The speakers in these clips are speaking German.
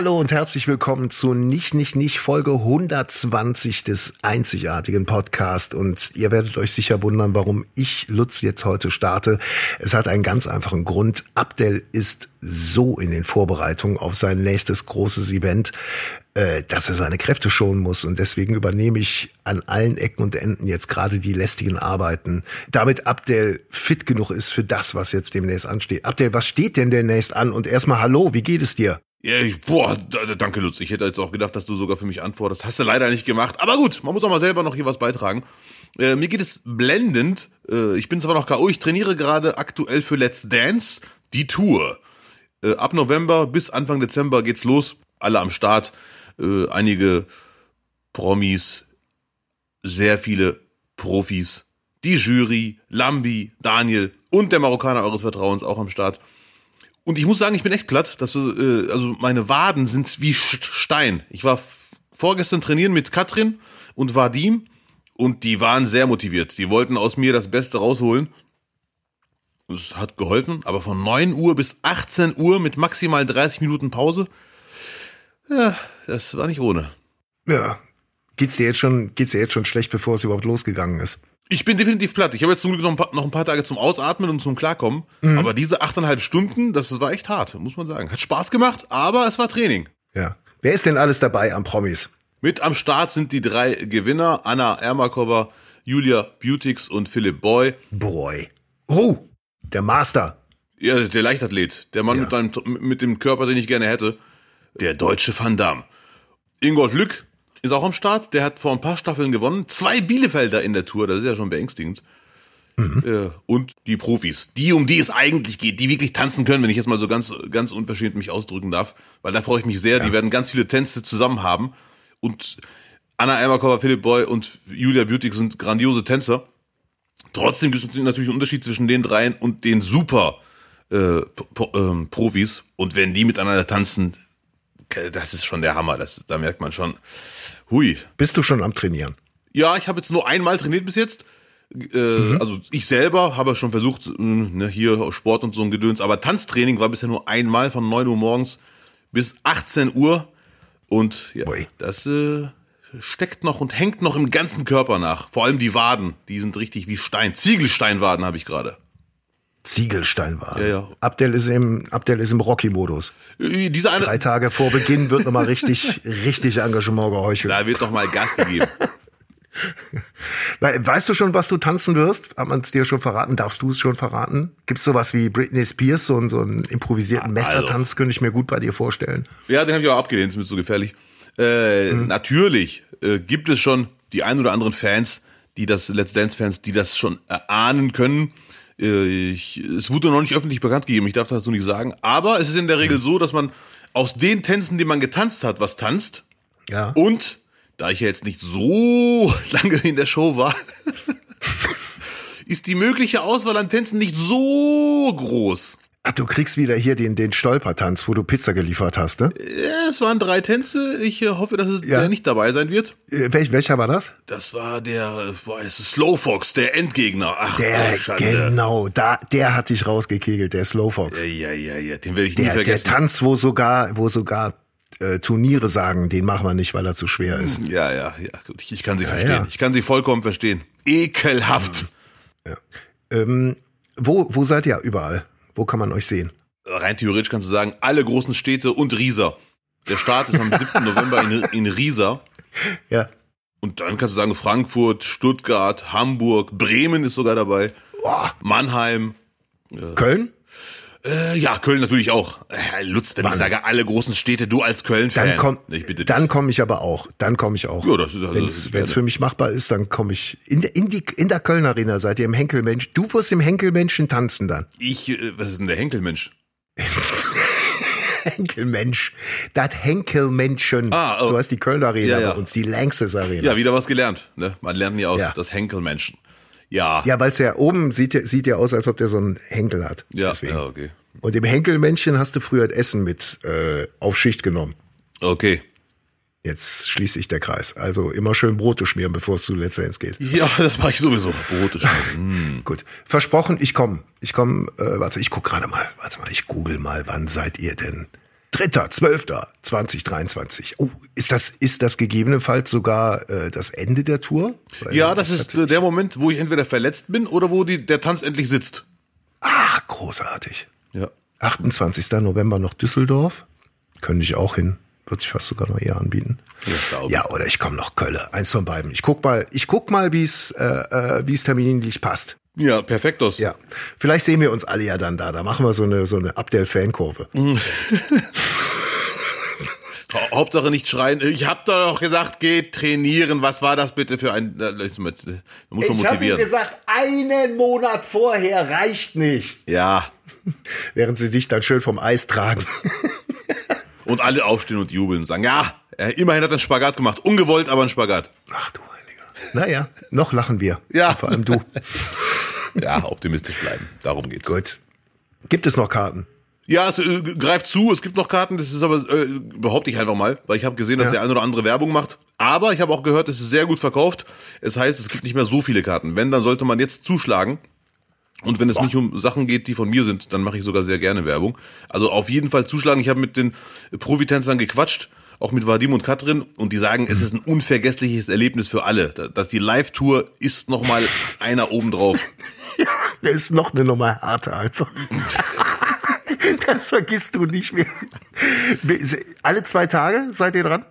Hallo und herzlich willkommen zu Nicht, Nicht, Nicht Folge 120 des einzigartigen Podcasts. Und ihr werdet euch sicher wundern, warum ich Lutz jetzt heute starte. Es hat einen ganz einfachen Grund. Abdel ist so in den Vorbereitungen auf sein nächstes großes Event, äh, dass er seine Kräfte schonen muss. Und deswegen übernehme ich an allen Ecken und Enden jetzt gerade die lästigen Arbeiten, damit Abdel fit genug ist für das, was jetzt demnächst ansteht. Abdel, was steht denn demnächst an? Und erstmal Hallo, wie geht es dir? Ja, ich, boah, danke Lutz. Ich hätte jetzt auch gedacht, dass du sogar für mich antwortest. Hast du leider nicht gemacht. Aber gut, man muss auch mal selber noch hier was beitragen. Äh, mir geht es blendend. Äh, ich bin zwar noch K.O., ich trainiere gerade aktuell für Let's Dance die Tour. Äh, ab November bis Anfang Dezember geht's los. Alle am Start. Äh, einige Promis, sehr viele Profis. Die Jury, Lambi, Daniel und der Marokkaner eures Vertrauens auch am Start. Und ich muss sagen, ich bin echt platt. Dass, äh, also meine Waden sind wie Stein. Ich war vorgestern trainieren mit Katrin und Vadim und die waren sehr motiviert. Die wollten aus mir das Beste rausholen. Es hat geholfen, aber von 9 Uhr bis 18 Uhr mit maximal 30 Minuten Pause, ja, das war nicht ohne. Ja. Geht's dir jetzt schon, geht's dir jetzt schon schlecht, bevor es überhaupt losgegangen ist? Ich bin definitiv platt. Ich habe jetzt zum Glück noch ein, paar, noch ein paar Tage zum Ausatmen und zum Klarkommen. Mhm. Aber diese achteinhalb Stunden, das, das war echt hart, muss man sagen. Hat Spaß gemacht, aber es war Training. Ja. Wer ist denn alles dabei am Promis? Mit am Start sind die drei Gewinner, Anna Ermakova, Julia Butix und Philipp Boy. Boy. Oh, der Master. Ja, der Leichtathlet. Der Mann ja. mit, einem, mit dem Körper, den ich gerne hätte. Der deutsche Van Damme. Ingolf Lück, ist auch am Start. Der hat vor ein paar Staffeln gewonnen. Zwei Bielefelder in der Tour, das ist ja schon beängstigend. Mhm. Äh, und die Profis, die um die es eigentlich geht, die wirklich tanzen können, wenn ich jetzt mal so ganz, ganz unverschämt mich ausdrücken darf, weil da freue ich mich sehr. Ja. Die werden ganz viele Tänze zusammen haben. Und Anna Eimerkova, Philipp Boy und Julia Beauty sind grandiose Tänzer. Trotzdem gibt es natürlich einen Unterschied zwischen den dreien und den super äh, ähm, Profis. Und wenn die miteinander tanzen, das ist schon der Hammer. Das, da merkt man schon, hui. Bist du schon am Trainieren? Ja, ich habe jetzt nur einmal trainiert bis jetzt. Äh, mhm. Also ich selber habe schon versucht, äh, ne, hier Sport und so ein Gedöns, aber Tanztraining war bisher nur einmal von 9 Uhr morgens bis 18 Uhr. Und ja, Boy. das äh, steckt noch und hängt noch im ganzen Körper nach. Vor allem die Waden, die sind richtig wie Stein. Ziegelsteinwaden habe ich gerade. Ziegelstein war. Ja, ja. Abdel ist im, Abdel ist im Rocky-Modus. Diese eine Drei Tage vor Beginn wird nochmal richtig, richtig Engagement geheuchelt. Da wird noch mal Gas gegeben. weißt du schon, was du tanzen wirst? Hat man es dir schon verraten? Darfst du es schon verraten? Gibt es sowas wie Britney Spears, so, so einen improvisierten also. Messertanz, könnte ich mir gut bei dir vorstellen. Ja, den habe ich auch abgelehnt, ist mir zu gefährlich. Äh, hm. Natürlich äh, gibt es schon die ein oder anderen Fans, die das, Let's Dance-Fans, die das schon erahnen können äh, ich, es wurde noch nicht öffentlich bekannt gegeben, ich darf das so nicht sagen. Aber es ist in der Regel so, dass man aus den Tänzen, die man getanzt hat, was tanzt. Ja. Und da ich ja jetzt nicht so lange in der Show war, ist die mögliche Auswahl an Tänzen nicht so groß. Ach, du kriegst wieder hier den, den Stolpertanz, wo du Pizza geliefert hast, ne? Ja, es waren drei Tänze. Ich äh, hoffe, dass es ja. der nicht dabei sein wird. Äh, welch, welcher war das? Das war der, boah, es ist Slowfox, der Endgegner. Ach, der, genau, da, der hat dich rausgekegelt, der Slowfox. Ja, ja, ja, ja, den werde ich der, nie vergessen. Der Tanz, wo sogar, wo sogar äh, Turniere sagen, den machen wir nicht, weil er zu schwer ist. Ja, ja, ja, gut, ich, ich kann sie ja, verstehen. Ja. Ich kann sie vollkommen verstehen. Ekelhaft. Ja. Ähm, wo, wo seid ihr überall? Wo kann man euch sehen? Rein theoretisch kannst du sagen, alle großen Städte und Riesa. Der Start ist am 7. November in, in Riesa. Ja. Und dann kannst du sagen, Frankfurt, Stuttgart, Hamburg, Bremen ist sogar dabei. Boah. Mannheim. Äh, Köln? Äh, ja, Köln natürlich auch. Äh, Lutz, wenn Mann. ich sage alle großen Städte, du als Köln-Fan. Dann komme dann komm ich aber auch. Dann komme ich auch. Ja, das ist, also, Wenn es für mich machbar ist, dann komme ich. In, der, in, die, in der Köln Arena seid ihr im Henkelmensch. Du wirst im Henkelmenschen tanzen dann. Ich, äh, was ist denn der Henkelmensch? Henkelmensch. Das Henkelmenschen. Ah, oh. So heißt die Köln Arena ja, ja. bei uns, die Lanxess Arena. Ja, wieder was gelernt. Ne? Man lernt nie aus, ja. das Henkelmenschen. Ja. Ja, weil es ja oben sieht, sieht ja aus, als ob der so einen Henkel hat. Ja, Deswegen. ja okay. Und im Henkelmännchen hast du früher das Essen mit äh, auf Schicht genommen. Okay. Jetzt schließt sich der Kreis. Also immer schön Brote schmieren, bevor es zu letzter geht. Ja, das mache ich sowieso. Brote schmieren. mm. Gut. Versprochen, ich komme. Ich komme, äh, warte, ich guck gerade mal. Warte mal, ich google mal, wann seid ihr denn? Dritter, zwölfter, 2023. Oh, ist das, ist das gegebenenfalls sogar äh, das Ende der Tour? Weil ja, das ist äh, der Moment, wo ich entweder verletzt bin oder wo die, der Tanz endlich sitzt. Ach, großartig. Ja. 28. November noch Düsseldorf. Könnte ich auch hin. Würde sich fast sogar noch eher anbieten. Ja, Ja, oder ich komme noch Kölle. Eins von beiden. Ich guck mal, ich guck mal, wie es äh, äh, wie es terminlich passt. Ja, perfektos. Ja, vielleicht sehen wir uns alle ja dann da. Da machen wir so eine so eine Abdel-Fankurve. Ha- Hauptsache nicht schreien. Ich hab doch gesagt, geht trainieren. Was war das bitte für ein? äh, schon Ich habe ihm gesagt, einen Monat vorher reicht nicht. Ja. Während sie dich dann schön vom Eis tragen. Und alle aufstehen und jubeln und sagen, ja, er, immerhin hat er einen Spagat gemacht. Ungewollt, aber ein Spagat. Ach du Heiliger. Naja, noch lachen wir. Ja. Vor allem du. Ja, optimistisch bleiben. Darum geht's. Gut. Gibt es noch Karten? Ja, es äh, greift zu, es gibt noch Karten, das ist aber, äh, behaupte ich einfach mal, weil ich habe gesehen, dass Ja. der eine oder andere Werbung macht. Aber ich habe auch gehört, es ist sehr gut verkauft. Es heißt, es gibt nicht mehr so viele Karten. Wenn, dann sollte man jetzt zuschlagen. Und wenn es nicht um Sachen geht, die von mir sind, dann mache ich sogar sehr gerne Werbung. Also auf jeden Fall zuschlagen. Ich habe mit den Profitänzern gequatscht, auch mit Vadim und Katrin, und die sagen, es ist ein unvergessliches Erlebnis für alle. Dass die Live-Tour ist nochmal einer obendrauf. Der ist noch eine Nummer härter einfach. Das vergisst du nicht mehr. Alle zwei Tage seid ihr dran?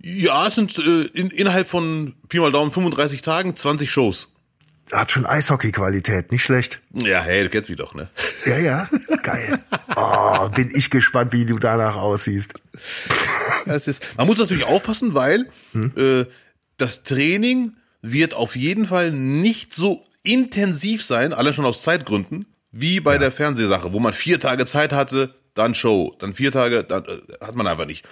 Ja, es sind äh, in, innerhalb von Pi mal Daumen 35 Tagen 20 Shows. Hat schon Eishockey-Qualität, nicht schlecht. Ja, hey, du kennst mich doch, ne? Ja, ja, geil. Oh, bin ich gespannt, wie du danach aussiehst. Das ist, man muss natürlich aufpassen, weil äh, das Training wird auf jeden Fall nicht so intensiv sein, alle schon aus Zeitgründen, wie bei der Fernsehsache, wo man vier Tage Zeit hatte, dann Show, dann vier Tage, dann äh, hat man einfach nicht.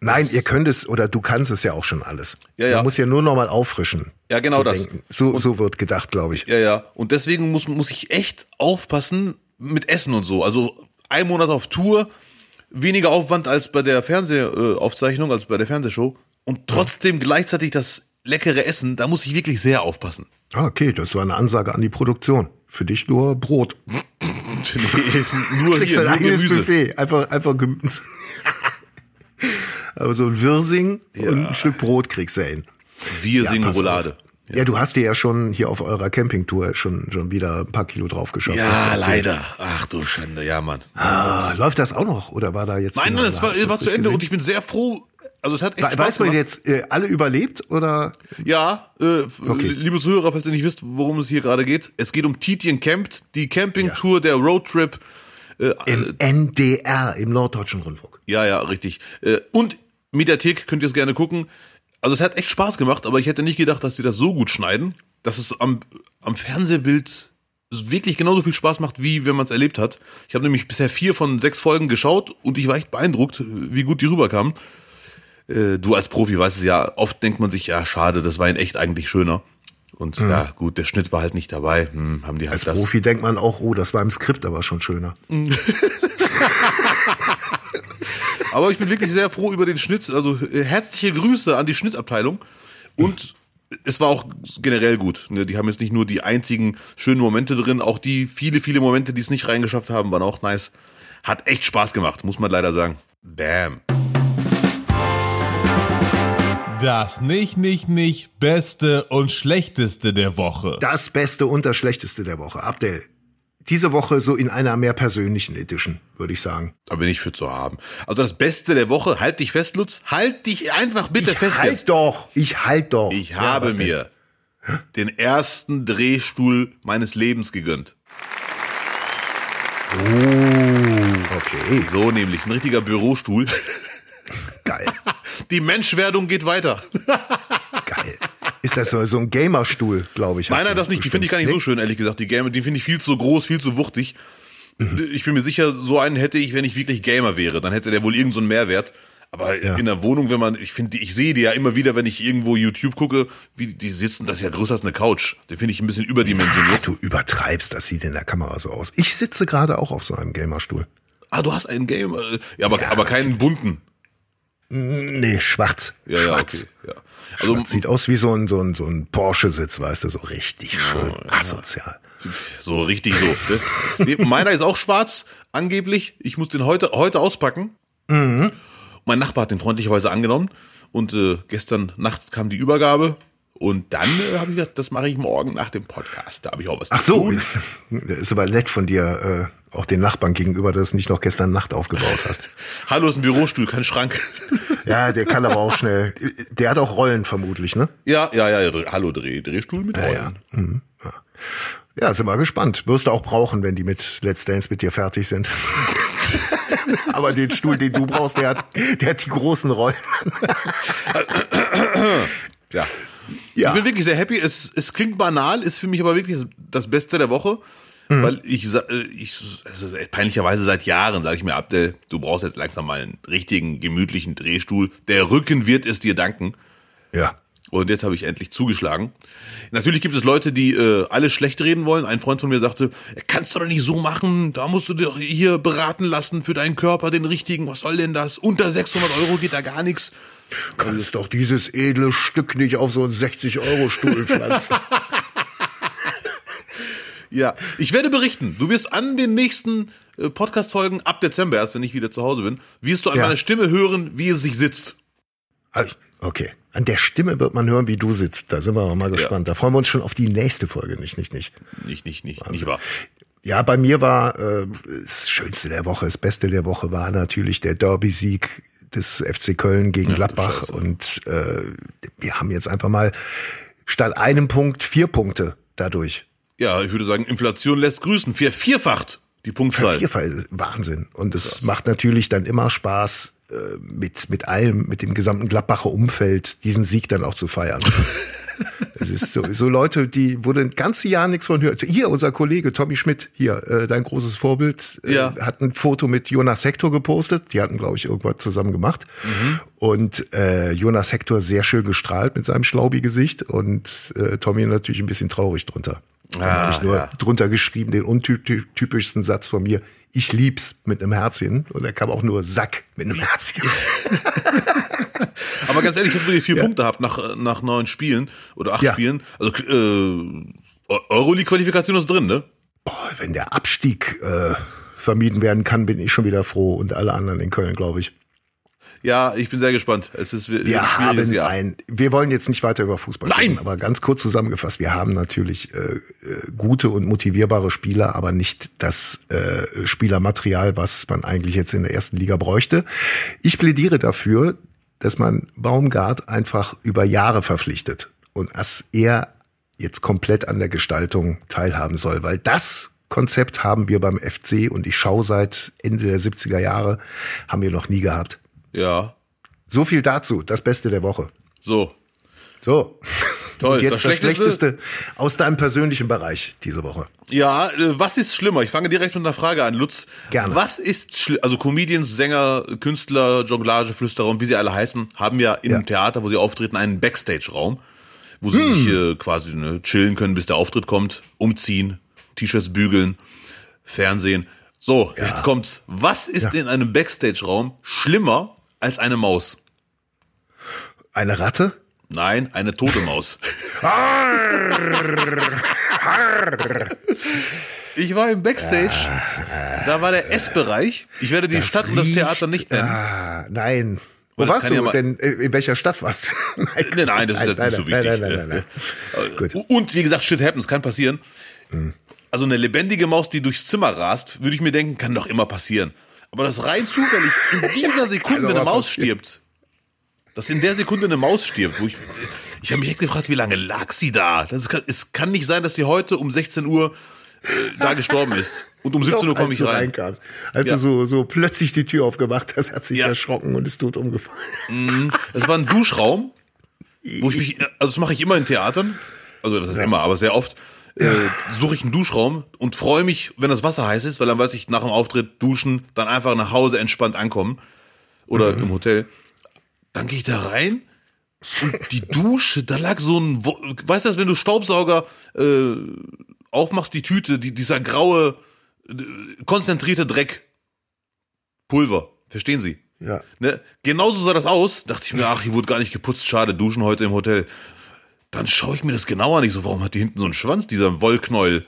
Nein, ihr könnt es oder du kannst es ja auch schon alles. Ja, ja. Man muss ja nur noch mal auffrischen. Ja, genau das. denken. So, so wird gedacht, glaube ich. Ja, ja. Und deswegen muss, muss ich echt aufpassen mit Essen und so. Also ein Monat auf Tour, weniger Aufwand als bei der Fernsehaufzeichnung, als bei der Fernsehshow. Und trotzdem gleichzeitig das leckere Essen, da muss ich wirklich sehr aufpassen. Ah, Okay, das war eine Ansage an die Produktion. Für dich nur Brot. Nee, nur Kriegst hier, dein nur eigenes Gemüse. Buffet. Einfach, einfach Gemüse. Aber so ein Wirsing und ein Stück Brot kriegst du hin. Wir Ja, Ja. du hast dir ja schon hier auf eurer Campingtour schon, schon wieder ein paar Kilo drauf geschafft. Ja, leider. Ach du Schande, ja, Mann. Ah, läuft das auch noch? Oder war da jetzt? Nein, nein, finale? es war, war zu Ende gesehen? und ich bin sehr froh. Also es hat echt Spaß Weiß man gemacht. jetzt, äh, alle überlebt oder? Ja, äh, Okay. liebe Zuhörer, falls ihr nicht wisst, worum es hier gerade geht. Es geht um Titien Campt, die Campingtour, der Roadtrip. Äh, Im NDR, im Norddeutschen Rundfunk. Ja, ja, richtig. Äh, Und Mediathek könnt ihr es gerne gucken. Also es hat echt Spaß gemacht, aber ich hätte nicht gedacht, dass die das so gut schneiden, dass es am, am Fernsehbild wirklich genauso viel Spaß macht, wie wenn man es erlebt hat. Ich habe nämlich bisher vier von sechs Folgen geschaut und ich war echt beeindruckt, wie gut die rüberkamen. Äh, Du als Profi weißt es ja, oft denkt man sich, ja, schade, das war in echt eigentlich schöner. Und ja, gut, der Schnitt war halt nicht dabei. Hm, haben die halt Als das. Profi denkt man auch, oh, das war im Skript aber schon schöner. Aber ich bin wirklich sehr froh über den Schnitt. Also äh, herzliche Grüße an die Schnittabteilung. Und es war auch generell gut. Ne? Die haben jetzt nicht nur die einzigen schönen Momente drin, auch die viele, viele Momente, die es nicht reingeschafft haben, waren auch nice. Hat echt Spaß gemacht, muss man leider sagen. Bam. Das nicht, nicht, nicht Beste und Schlechteste der Woche. Das Beste und das Schlechteste der Woche. Abdel, diese Woche so in einer mehr persönlichen Edition, würde ich sagen. Da bin ich für zu haben. Also das Beste der Woche, halt dich fest, Lutz. Halt dich einfach bitte ich fest halt jetzt. doch, ich halt doch. Ich Ja, habe denn? mir den ersten Drehstuhl meines Lebens gegönnt. Oh, okay, So nämlich, ein richtiger Bürostuhl. geil, Die Menschwerdung geht weiter. geil. Ist das so, so ein Gamerstuhl, glaube ich? hast Nein, nein, du das nicht. Die finde ich gar nicht bestimmt. so schön, ehrlich gesagt. Die Game, die finde ich viel zu groß, viel zu wuchtig. Ich bin mir sicher, so einen hätte ich, wenn ich wirklich Gamer wäre. Dann hätte der wohl irgendeinen so einen Mehrwert. Aber Ja. in der Wohnung, wenn man, ich finde, ich sehe die ja immer wieder, wenn ich irgendwo YouTube gucke, wie die sitzen, das ist ja größer als eine Couch. Den finde ich ein bisschen Ah, überdimensioniert. du übertreibst, das sieht in der Kamera so aus. Ich sitze gerade auch auf so einem Gamerstuhl. Ah, du hast einen Gamer. Ja, aber, aber keinen bunten. Nee, schwarz. Ja, ja, schwarz. okay. Ja. Also, Das sieht aus wie so ein, so ein, so ein Porsche-Sitz, weißt du, so richtig schön asozial. So richtig so. Ne? Nee, meiner ist auch schwarz, angeblich. Ich muss den heute, heute auspacken. Mein Nachbar hat den freundlicherweise angenommen und äh, gestern Nacht kam die Übergabe und dann äh, habe ich gedacht, das mache ich morgen nach dem Podcast. Da habe ich auch was Ach so, tun. ist aber nett von dir, äh, auch den Nachbarn gegenüber, dass du nicht noch gestern Nacht aufgebaut hast. Hallo ist ein Bürostuhl, kein Schrank. Ja, der kann aber auch schnell. Der hat auch Rollen vermutlich, ne? ja, ja, ja, Dreh- hallo Dreh, Drehstuhl mit Rollen. Ja. Mhm. Ja. Ja, sind wir gespannt. Wirst du auch brauchen, wenn die mit Let's Dance mit dir fertig sind. aber den Stuhl, den du brauchst, der hat, der hat die großen Rollen. Ja. Ja. Ich bin wirklich sehr happy. Es, es klingt banal, ist für mich aber wirklich das Beste der Woche. Mhm. Weil ich, äh, ich also peinlicherweise seit Jahren sage ich mir, Abdel, du brauchst jetzt langsam mal einen richtigen, gemütlichen Drehstuhl. Der Rücken wird es dir danken. Ja. Und jetzt habe ich endlich zugeschlagen. Natürlich gibt es Leute, die äh, alles schlecht reden wollen. Ein Freund von mir sagte, kannst du doch nicht so machen, da musst du dich hier beraten lassen für deinen Körper, den richtigen, was soll denn das? Unter 600 Euro geht da gar nichts. Kannst doch dieses edle Stück nicht auf so einen 60-Euro-Stuhl pflanzen. Ja, ich werde berichten. Du wirst an den nächsten äh, Podcast-Folgen ab Dezember, erst wenn ich wieder zu Hause bin, wirst du an Ja. meiner Stimme hören, wie es sich sitzt. Also, okay. An der Stimme wird man hören, wie du sitzt. Da sind wir mal gespannt. Da freuen wir uns schon auf die nächste Folge. Nicht, nicht, nicht. Nicht, nicht, nicht, nicht wahr. Ja, bei mir war äh, das Schönste der Woche, das Beste der Woche war natürlich der Derby-Sieg des FC Köln gegen Gladbach. Scheiße. Und äh, wir haben jetzt einfach mal statt einem Punkt vier Punkte dadurch. Ja, ich würde sagen, Inflation lässt grüßen. Vier, vierfacht die Punktzahl. Vierfach Wahnsinn. Und es macht natürlich dann immer Spaß, äh, mit, mit allem, mit dem gesamten Gladbacher Umfeld, diesen Sieg dann auch zu feiern. Es ist so, so Leute, die, du ein ganzes Jahr nichts von hört. Hier, unser Kollege Tommy Schmidt, hier, äh, dein großes Vorbild, äh, Ja. hat ein Foto mit Jonas Hector gepostet. Die hatten, glaube ich, irgendwas zusammen gemacht. Und äh, Jonas Hector sehr schön gestrahlt mit seinem Schlaubi-Gesicht und äh, Tommy natürlich ein bisschen traurig drunter. Dann Ah, habe ich nur ja. drunter geschrieben, den untypischsten Satz von mir, ich lieb's mit einem Herzchen. Und da kam auch nur Sack mit einem Herzchen. Aber ganz ehrlich, jetzt wo ihr vier Punkte habt nach, nach neun Spielen oder acht Ja. Spielen, also äh, Euroleague-Qualifikation ist drin, ne? Boah, wenn der Abstieg äh, vermieden werden kann, bin ich schon wieder froh und alle anderen in Köln, glaube ich. Ja, ich bin sehr gespannt. Es ist Wir schwieriges haben Jahr. ein, wir wollen jetzt nicht weiter über Fußball Nein! reden, aber ganz kurz zusammengefasst, wir haben natürlich äh, äh, gute und motivierbare Spieler, aber nicht das äh, Spielermaterial, was man eigentlich jetzt in der ersten Liga bräuchte. Ich plädiere dafür, dass man Baumgart einfach über Jahre verpflichtet und dass er jetzt komplett an der Gestaltung teilhaben soll, weil das Konzept haben wir beim FC und ich schaue seit Ende der 70er Jahre, haben wir noch nie gehabt. Ja. So viel dazu, das Beste der Woche. So. So. Toll. Und jetzt Das das, Schlechteste? Schlechteste aus deinem persönlichen Bereich diese Woche. Ja, äh, was ist schlimmer? Ich fange direkt mit einer Frage an, Lutz. Gerne. Was ist schli- also Comedians, Sänger, Künstler, Jonglage, Flüsterer und wie sie alle heißen, haben ja im Ja. Theater, wo sie auftreten, einen Backstage-Raum, wo sie sich Hm. äh, quasi ne, chillen können, bis der Auftritt kommt, umziehen, T-Shirts bügeln, Fernsehen. So, jetzt kommt's. Was ist Ja. in einem Backstage-Raum schlimmer als eine Maus? Eine Ratte? Nein, eine tote Maus. Ich war im Backstage, da war der Essbereich. Ich werde die Stadt und das Theater nicht nennen. Ah, nein. Wo das warst du ja denn? äh, In welcher Stadt warst du? nein, Nein, nein, das ist nein, nicht so nein, wichtig. Nein, nein, nein, nein. Gut. Und wie gesagt, shit happens, kann passieren. Hm. Also eine lebendige Maus, die durchs Zimmer rast, würde ich mir denken, kann doch immer passieren. Aber das rein zufällig in dieser Sekunde Kann eine Maus stirbt. Dass in der Sekunde eine Maus stirbt, wo ich, ich habe mich echt gefragt, wie lange lag sie da? Das kann, es kann nicht sein, dass sie heute um 16 Uhr äh, da gestorben ist. Und um 17 Uhr komme ich rein. reinkamst. Als Ja. du so, so plötzlich die Tür aufgemacht hast, hat sich Ja. erschrocken und ist tot umgefallen. Es war ein Duschraum, wo ich mich, also das mache ich immer in Theatern, also das ist immer, aber sehr oft, äh, suche ich einen Duschraum und freue mich, wenn das Wasser heiß ist, weil dann weiß ich, nach dem Auftritt duschen, dann einfach nach Hause entspannt ankommen oder im Hotel. Dann gehe ich da rein und die Dusche, da lag so ein, weißt du, wenn du Staubsauger äh, aufmachst, die Tüte, die, dieser graue, äh, konzentrierte Dreck, Pulver, verstehen Sie? Ja. Ne? Genauso sah das aus. Dachte ich mir, ach, hier wurde gar nicht geputzt, schade, duschen heute im Hotel. Dann schaue ich mir das genauer an. Ich so, warum hat die hinten so einen Schwanz, dieser Wollknäuel?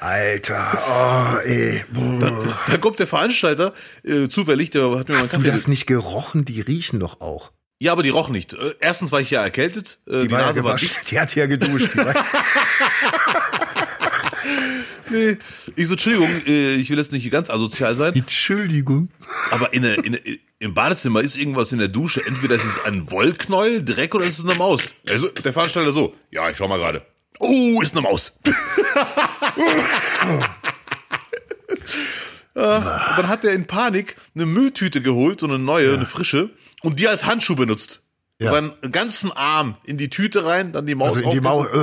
Alter, oh, ey. Dann, dann kommt der Veranstalter, äh, zufällig, der hat mir mal Hast du Kaffee das nicht gerochen? Die riechen doch auch. Ja, aber die roch nicht. Äh, Erstens war ich ja erkältet, äh, die, Die, war ja Nase war dicht. Die hat ja geduscht. Nee. Ich so, Entschuldigung, äh, ich will jetzt nicht ganz asozial sein, Entschuldigung. aber in der, in der, im Badezimmer ist irgendwas in der Dusche. Entweder ist es ein Wollknäuel, Dreck oder ist es eine Maus. Also der Veranstalter so, ja, ich schau mal gerade. Oh, ist eine Maus. Ja, und dann hat er in Panik eine Mülltüte geholt, so eine neue, eine frische, und die als Handschuh benutzt. Ja. Seinen ganzen Arm in die Tüte rein, dann die Maus Also in die Maus.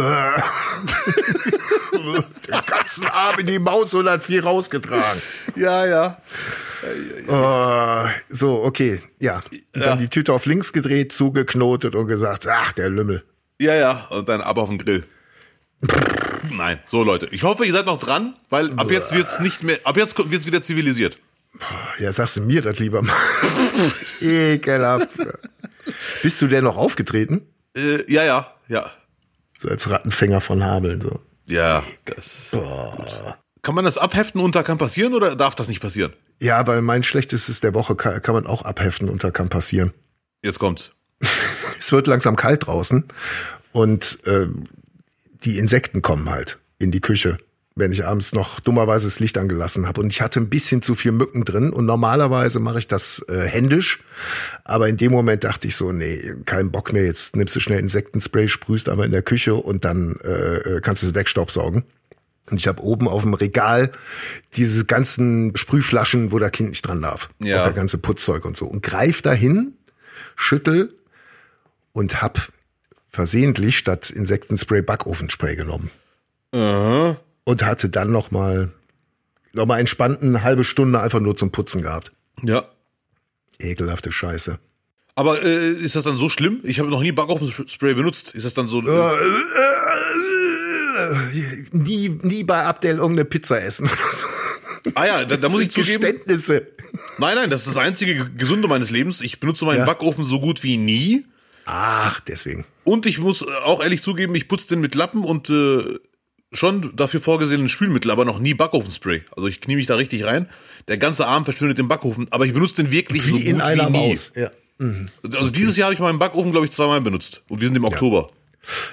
Den ganzen Arm in die Maus und hat viel rausgetragen. Ja, ja. Äh, so, okay, ja. Und Ja. Dann die Tüte auf links gedreht, zugeknotet und gesagt, ach, der Lümmel. Ja, ja, und dann ab auf den Grill. Nein, so Leute, ich hoffe, ihr seid noch dran, weil ab jetzt wird's nicht mehr, ab jetzt wird's wieder zivilisiert. Ja, sagst du mir das lieber mal. Ekelhaft. Bist du denn noch aufgetreten? Äh, ja, ja, ja. So als Rattenfänger von Hameln. So. Ja, das. Kann man das abheften unter kann passieren oder darf das nicht passieren? Ja, weil mein schlechtestes der Woche kann, kann man auch abheften und da kann passieren. Jetzt kommt's. Es wird langsam kalt draußen und ähm, die Insekten kommen halt in die Küche, wenn ich abends noch dummerweise das Licht angelassen habe. Und ich hatte ein bisschen zu viel Mücken drin und normalerweise mache ich das äh, händisch. Aber in dem Moment dachte ich so, nee, kein Bock mehr. Jetzt nimmst du schnell Insektenspray, sprühst einmal in der Küche und dann äh, äh, kannst du es wegstaubsaugen. Und ich habe oben auf dem Regal diese ganzen Sprühflaschen, wo der Kind nicht dran darf. Ja. Auch der ganze Putzzeug und so. Und greif dahin, schüttel und hab versehentlich statt Insektenspray Backofenspray genommen. Und hatte dann noch mal, noch mal entspannten eine halbe Stunde einfach nur zum Putzen gehabt. Ja. Ekelhafte Scheiße. Aber äh, ist das dann so schlimm? Ich habe noch nie Backofen-Spray benutzt. Ist das dann so? Äh, Nie, nie bei Abdel irgendeine Pizza essen oder so. ah ja, da, da muss ich zugeben. Geständnisse. Nein, nein, das ist das einzige Gesunde meines Lebens. Ich benutze meinen Ja. Backofen so gut wie nie. Ach, deswegen. Und ich muss äh, auch ehrlich zugeben, ich putze den mit Lappen und äh, schon dafür vorgesehenen Spülmittel, aber noch nie Backofenspray. Also ich knie mich da richtig rein. Der ganze Arm verschwindet im Backofen, aber ich benutze den wirklich so Wie gut in einer wie nie. Maus. Ja. Also dieses Jahr habe ich meinen Backofen, glaube ich, zweimal benutzt. Und wir sind im Oktober.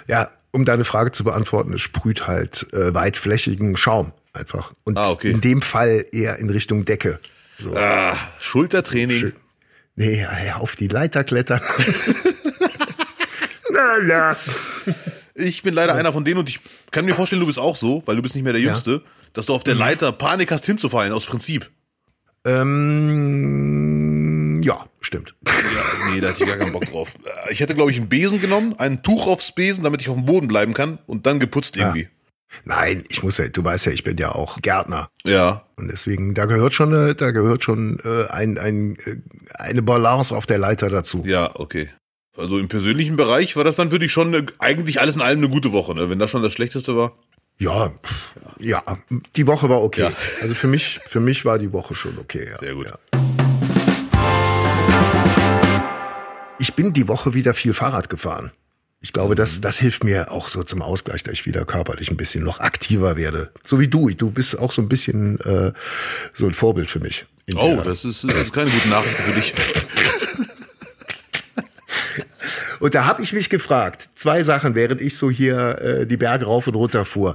Ja, um deine Frage zu beantworten, es sprüht halt äh, weitflächigen Schaum einfach. Und Ah, okay. in dem Fall eher in Richtung Decke. So. Ah, Schultertraining. Nee, ja, auf die Leiter klettern. na, na. Ich bin leider einer von denen und ich kann mir vorstellen, du bist auch so, weil du bist nicht mehr der Jüngste, dass du auf der Mhm. Leiter Panik hast hinzufallen, aus Prinzip. Ähm, ja, stimmt. Ja, nee, da hatte ich gar keinen Bock drauf. Ich hätte, glaube ich, einen Besen genommen, ein Tuch aufs Besen, damit ich auf dem Boden bleiben kann und dann geputzt irgendwie. Nein, ich muss ja, du weißt ja, ich bin ja auch Gärtner. Ja. Und deswegen, da gehört schon, eine, da gehört schon äh, ein, ein, äh, eine Balance auf der Leiter dazu. Ja, okay. Also im persönlichen Bereich war das dann für dich schon eine, eigentlich alles in allem eine gute Woche, ne? wenn das schon das Schlechteste war. Ja, ja, die Woche war okay. Ja. Also für mich, für mich war die Woche schon okay. Ja. Sehr gut. Ja. Ich bin die Woche wieder viel Fahrrad gefahren. Ich glaube, Mhm. das, das hilft mir auch so zum Ausgleich, dass ich wieder körperlich ein bisschen noch aktiver werde. So wie du. Du bist auch so ein bisschen äh, so ein Vorbild für mich. Oh, das ist, das ist keine gute Nachricht für dich. Und da habe ich mich gefragt, zwei Sachen, während ich so hier äh, die Berge rauf und runter fuhr.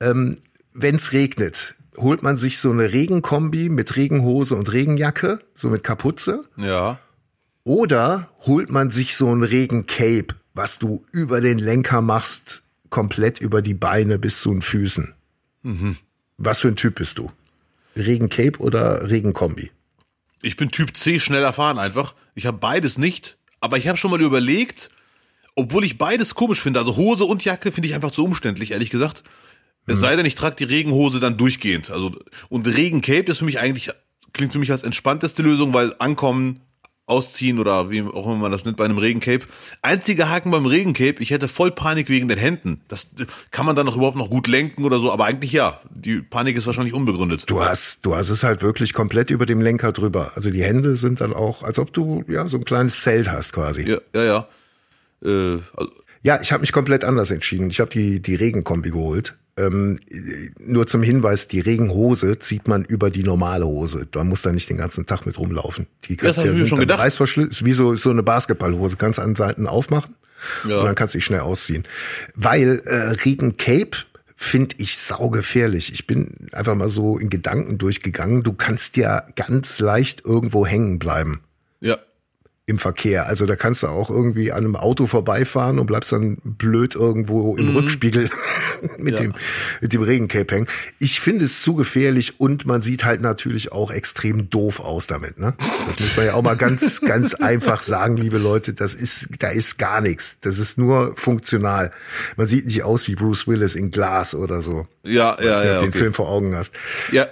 Ähm, Wenn es regnet, holt man sich so eine Regenkombi mit Regenhose und Regenjacke, so mit Kapuze? Ja. Oder holt man sich so ein Regencape, was du über den Lenker machst, komplett über die Beine bis zu den Füßen? Was für ein Typ bist du? Regencape oder Regenkombi? Ich bin Typ C, schneller fahren einfach. Ich habe beides nicht, aber ich habe schon mal überlegt, obwohl ich beides komisch finde, also Hose und Jacke finde ich einfach zu umständlich, ehrlich gesagt. Es sei denn, ich trage die Regenhose dann durchgehend. Also und Regencape ist für mich eigentlich klingt für mich als entspannteste Lösung, weil ankommen, ausziehen oder wie auch immer man das nennt bei einem Regencape. Einziger Haken beim Regencape, ich hätte voll Panik wegen den Händen. Das kann man dann noch überhaupt noch gut lenken oder so, aber eigentlich ja. Die Panik ist wahrscheinlich unbegründet. Du hast, du hast es halt wirklich komplett über dem Lenker drüber. Also die Hände sind dann auch, als ob du ja so ein kleines Zelt hast quasi. Ja, ja, ja. Äh, also, Ja, ich habe mich komplett anders entschieden. Ich habe die, die Regenkombi geholt. Ähm, nur zum Hinweis, die Regenhose zieht man über die normale Hose. Da muss da nicht den ganzen Tag mit rumlaufen. Die Das hab ich mir sind schon gedacht. Reißverschluss, ist wie so, so eine Basketballhose. Kannst an Seiten aufmachen Ja. und dann kannst du dich schnell ausziehen. Weil äh, Regencape finde ich saugefährlich. Ich bin einfach mal so in Gedanken durchgegangen. Du kannst ja ganz leicht irgendwo hängen bleiben. Im Verkehr. Also da kannst du auch irgendwie an einem Auto vorbeifahren und bleibst dann blöd irgendwo im Rückspiegel mit, Mhm. Ja. dem, mit dem Regencape hängen. Ich finde es zu gefährlich und man sieht halt natürlich auch extrem doof aus damit. Ne? Das muss man ja auch mal ganz, ganz einfach sagen, liebe Leute. Das ist, da ist gar nichts. Das ist nur funktional. Man sieht nicht aus wie Bruce Willis in Glas oder so. Ja, Falls ja, du ja. den Okay. Film vor Augen hast. Ja,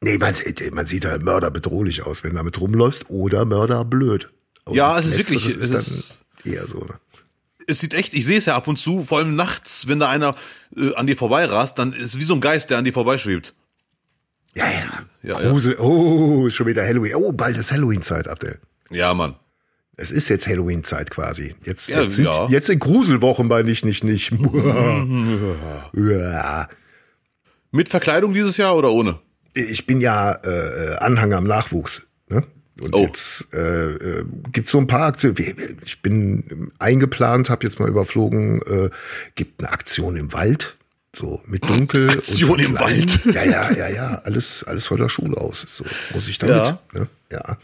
Nee, man, sieht- man sieht halt mörderbedrohlich aus, wenn du damit rumläufst oder mörderblöd. Und Ja, es ist wirklich- Letzteres es ist ist- dann eher so, ne? es sieht echt, ich sehe es ja ab und zu, vor allem nachts, wenn da einer äh, an dir vorbeirast, dann ist es wie so ein Geist, der an dir vorbeischwebt. Ja, ja. Ja, ja. Grusel. Oh, ist schon wieder Halloween. Oh, bald ist Halloween-Zeit, Abdel. Ja, Mann. Es ist jetzt Halloween-Zeit quasi. Jetzt, Ja, jetzt, sind, ja. jetzt sind Gruselwochen bei nicht, nicht, nicht. Ja. Mit Verkleidung dieses Jahr oder ohne? Ich bin ja äh, Anhänger am Nachwuchs. Ne? Und Oh. jetzt äh, äh, gibt so ein paar Aktionen. Ich bin eingeplant, habe jetzt mal überflogen, äh, gibt eine Aktion im Wald, so mit Dunkel. Aktion und im Klein. Wald. Ja, ja, ja, ja. Alles, alles vor der Schule aus. So muss ich damit. Ja. Ne? Ja.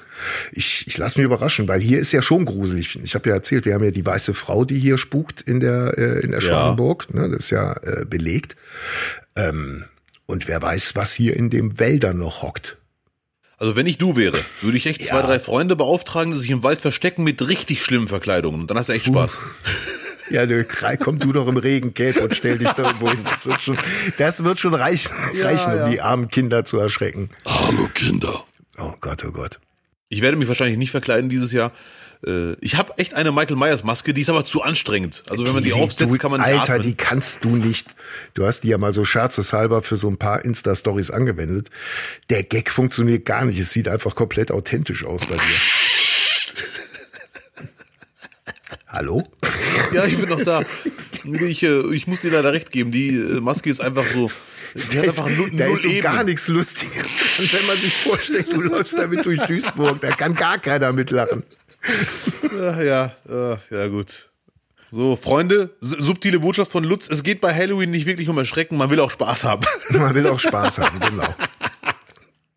Ich, ich lasse mich überraschen, weil hier ist ja schon gruselig. Ich habe ja erzählt, wir haben ja die weiße Frau, die hier spukt in der äh, in der Ja. Schwanenburg. Ne? Das ist ja äh, belegt. Ähm, und wer weiß, was hier in den Wäldern noch hockt. Also wenn ich du wäre, würde ich echt zwei, Ja. drei Freunde beauftragen, die sich im Wald verstecken mit richtig schlimmen Verkleidungen. Und dann hast du echt Spaß. Ja, du, Krei, komm du doch im Regencape und stell dich da irgendwo hin. Das wird schon, das wird schon reichen, Ja, reichen um ja. die armen Kinder zu erschrecken. Arme Kinder. Oh Gott, oh Gott. Ich werde mich wahrscheinlich nicht verkleiden dieses Jahr. Äh, Ich habe echt eine Michael Myers Maske, die ist aber zu anstrengend. Also wenn man die, aufsetzt, du, kann man nicht Alter, atmen. die kannst du nicht. Du hast die ja mal so scherzeshalber für so ein paar Insta-Stories angewendet. Der Gag funktioniert gar nicht. Es sieht einfach komplett authentisch aus bei dir. Hallo? Ja, ich bin noch da. Ich, äh, ich muss dir leider recht geben. Die äh, Maske ist einfach so. Die hat einfach null, da null ist so gar nichts Lustiges dran, wenn man sich vorstellt, du läufst damit durch Duisburg. Da kann gar keiner mitlachen. Ja, ja, ja, gut. So, Freunde, subtile Botschaft von Lutz. Es geht bei Halloween nicht wirklich um Erschrecken, man will auch Spaß haben. Man will auch Spaß haben, genau.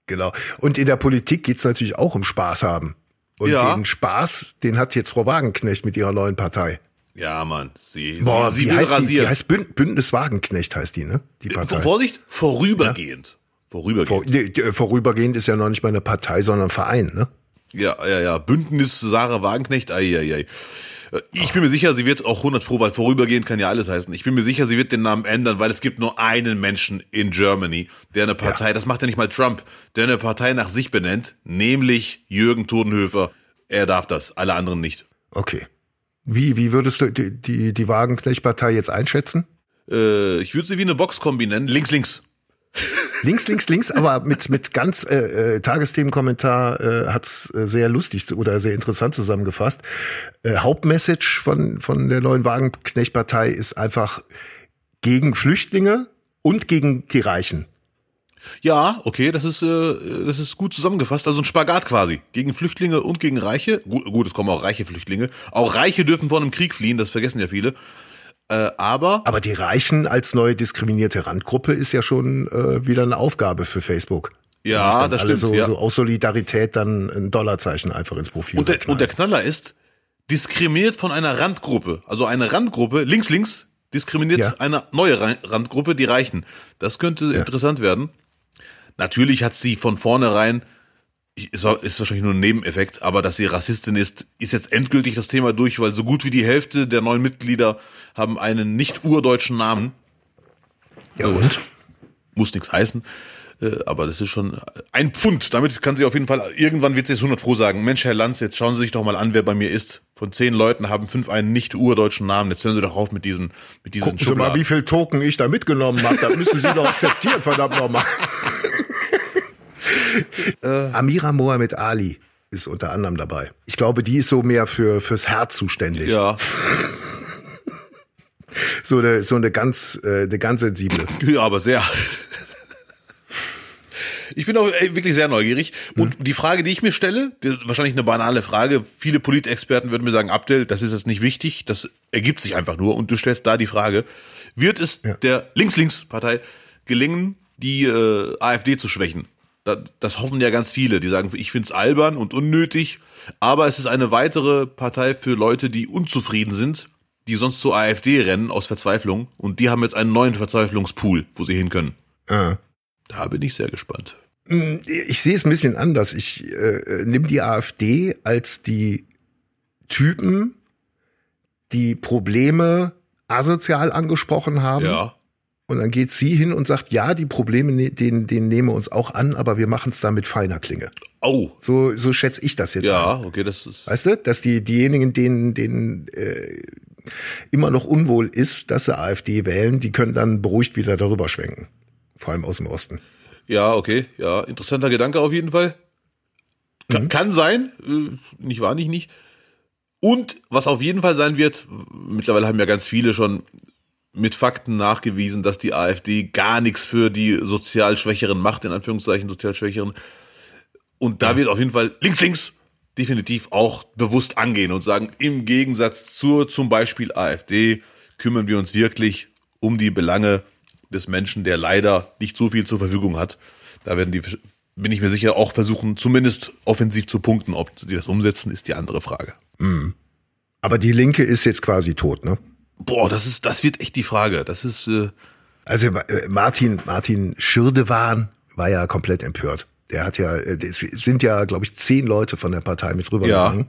Genau. Und in der Politik geht's natürlich auch um Spaß haben. Und Ja. den Spaß, den hat jetzt Frau Wagenknecht mit ihrer neuen Partei. Ja, Mann. Sie, Boah, sie, sie will heißt rasieren. Die heißt Bünd- Bündnis Wagenknecht heißt die, ne? Die Partei. Vorsicht, vorübergehend. Vorübergehend. Vor, vorübergehend ist ja noch nicht mal eine Partei, sondern ein Verein, ne? Ja, ja, ja. Bündnis Sarah Wagenknecht, ei, ei. Äh, Ich bin mir sicher, sie wird auch 100 pro, weil vorübergehend kann ja alles heißen. Ich bin mir sicher, sie wird den Namen ändern, weil es gibt nur einen Menschen in Germany, der eine Partei, das macht ja nicht mal Trump, der eine Partei nach sich benennt, nämlich Jürgen Todenhöfer. Er darf das, alle anderen nicht. Okay. Wie, wie würdest du die, die, die Wagenknecht-Partei jetzt einschätzen? Äh, ich würde sie wie eine Boxkombi nennen. Links, links. Links, links, links, aber mit, mit ganz äh, äh, Tagesthemenkommentar äh, hat's äh, sehr lustig oder sehr interessant zusammengefasst. Äh, Hauptmessage von, von der neuen Wagenknecht-Partei ist einfach gegen Flüchtlinge und gegen die Reichen. Ja, okay, das ist, äh, das ist gut zusammengefasst. Also ein Spagat quasi. Gegen Flüchtlinge und gegen Reiche. Gut, gut, es kommen auch reiche Flüchtlinge. Auch Reiche dürfen vor einem Krieg fliehen, das vergessen ja viele. Äh, aber Aber die Reichen als neue diskriminierte Randgruppe ist ja schon äh, wieder eine Aufgabe für Facebook. Ja, das stimmt, So, ja. so aus Solidarität dann ein Dollarzeichen einfach ins Profil und der, und der Knaller ist, diskriminiert von einer Randgruppe. Also eine Randgruppe, links, links, diskriminiert Ja. eine neue Ra- Randgruppe, die Reichen. Das könnte interessant werden. Natürlich hat sie von vornherein, ist, ist wahrscheinlich nur ein Nebeneffekt, aber dass sie Rassistin ist, ist jetzt endgültig das Thema durch, weil so gut wie die Hälfte der neuen Mitglieder haben einen nicht urdeutschen Namen. ja, und? Muss nichts heißen. Äh, Aber das ist schon ein Pfund. Damit kann sie auf jeden Fall, irgendwann wird sie es 100 pro sagen. Mensch, Herr Lanz, jetzt schauen Sie sich doch mal an, wer bei mir ist. Von zehn Leuten haben fünf einen nicht urdeutschen Namen. Jetzt hören Sie doch auf mit diesen, mit diesen Gucken Sie mal, Schubladen. wie viel Token ich da mitgenommen habe. Das müssen Sie doch akzeptieren, verdammt nochmal. Amira Mohamed Ali ist unter anderem dabei. Ich glaube, die ist so mehr für fürs Herz zuständig. Ja. So eine, so eine ganz, äh, eine ganz sensible. Ja, aber sehr. Ich bin auch wirklich sehr neugierig. Und die Frage, die ich mir stelle, wahrscheinlich eine banale Frage. Viele Politexperten würden mir sagen, Abdel, das ist jetzt nicht wichtig. Das ergibt sich einfach nur. Und du stellst da die Frage, wird es Ja. der Links-Links-Partei gelingen, die äh, AfD zu schwächen? Das, das hoffen ja ganz viele. Die sagen, ich find's albern und unnötig. Aber es ist eine weitere Partei für Leute, die unzufrieden sind, die sonst zur AfD rennen aus Verzweiflung. Und die haben jetzt einen neuen Verzweiflungspool, wo sie hin können. Ah. Da bin ich sehr gespannt. Ich sehe es ein bisschen anders. Ich äh, nehme die AfD als die Typen, die Probleme asozial angesprochen haben. Ja. Und dann geht sie hin und sagt, ja, die Probleme, ne- denen, denen nehmen wir uns auch an, aber wir machen es da mit feiner Klinge. Oh. So, so schätze ich das jetzt Ja, ein. okay, das ist. Weißt du, dass die, diejenigen, denen, denen äh, immer noch unwohl ist, dass sie AfD wählen, die können dann beruhigt wieder darüber schwenken. Vor allem aus dem Osten. Ja, okay, ja, interessanter Gedanke auf jeden Fall. Kann, kann sein, äh, nicht wahr, nicht, nicht. Und was auf jeden Fall sein wird, mittlerweile haben ja ganz viele schon mit Fakten nachgewiesen, dass die AfD gar nichts für die sozial Schwächeren macht, in Anführungszeichen sozial Schwächeren. Und da wird auf jeden Fall links, links definitiv auch bewusst angehen und sagen, im Gegensatz zur zum Beispiel AfD kümmern wir uns wirklich um die Belange des Menschen, der leider nicht so viel zur Verfügung hat. Da werden die, bin ich mir sicher, auch versuchen, zumindest offensiv zu punkten. Ob die das umsetzen, ist die andere Frage. Aber die Linke ist jetzt quasi tot, ne? Boah, das ist, das wird echt die Frage. Das ist, äh, Also äh, Martin, Martin Schirdewan war ja komplett empört. Der hat ja, äh, es sind ja, glaube ich, zehn Leute von der Partei mit rübergegangen.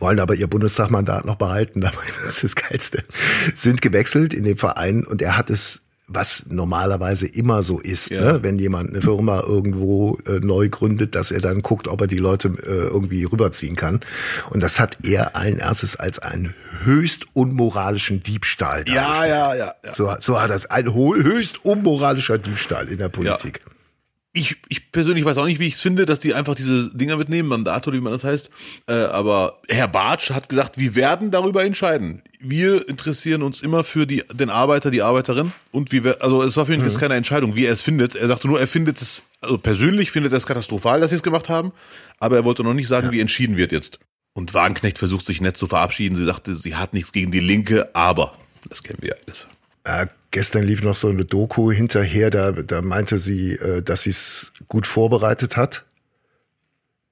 Wollen aber ihr Bundestagmandat noch behalten, dabei, das ist das Geilste. Sind gewechselt in den Verein und er hat es, was normalerweise immer so ist, Ja. ne? wenn jemand eine Firma irgendwo äh, neu gründet, dass er dann guckt, ob er die Leute äh, irgendwie rüberziehen kann. Und das hat er allen Ernstes als einen höchst unmoralischen Diebstahl dargestellt. ja, ja, ja. So, so hat das ein höchst unmoralischer Diebstahl in der Politik. Ich, ich persönlich weiß auch nicht, wie ich es finde, dass die einfach diese Dinger mitnehmen, Mandat oder wie man das heißt. Äh, aber Herr Bartsch hat gesagt, wir werden darüber entscheiden. Wir interessieren uns immer für die, den Arbeiter, die Arbeiterin. Und wie wir, also es war für ihn jetzt keine Entscheidung, wie er es findet. Er sagte nur, er findet es, also persönlich findet er es katastrophal, dass sie es gemacht haben. Aber er wollte noch nicht sagen, wie entschieden wird jetzt. Und Wagenknecht versucht sich nett zu verabschieden. Sie sagte, sie hat nichts gegen die Linke, aber das kennen wir alles. Äh, gestern lief noch so eine Doku hinterher, da, da meinte sie, äh, dass sie es gut vorbereitet hat.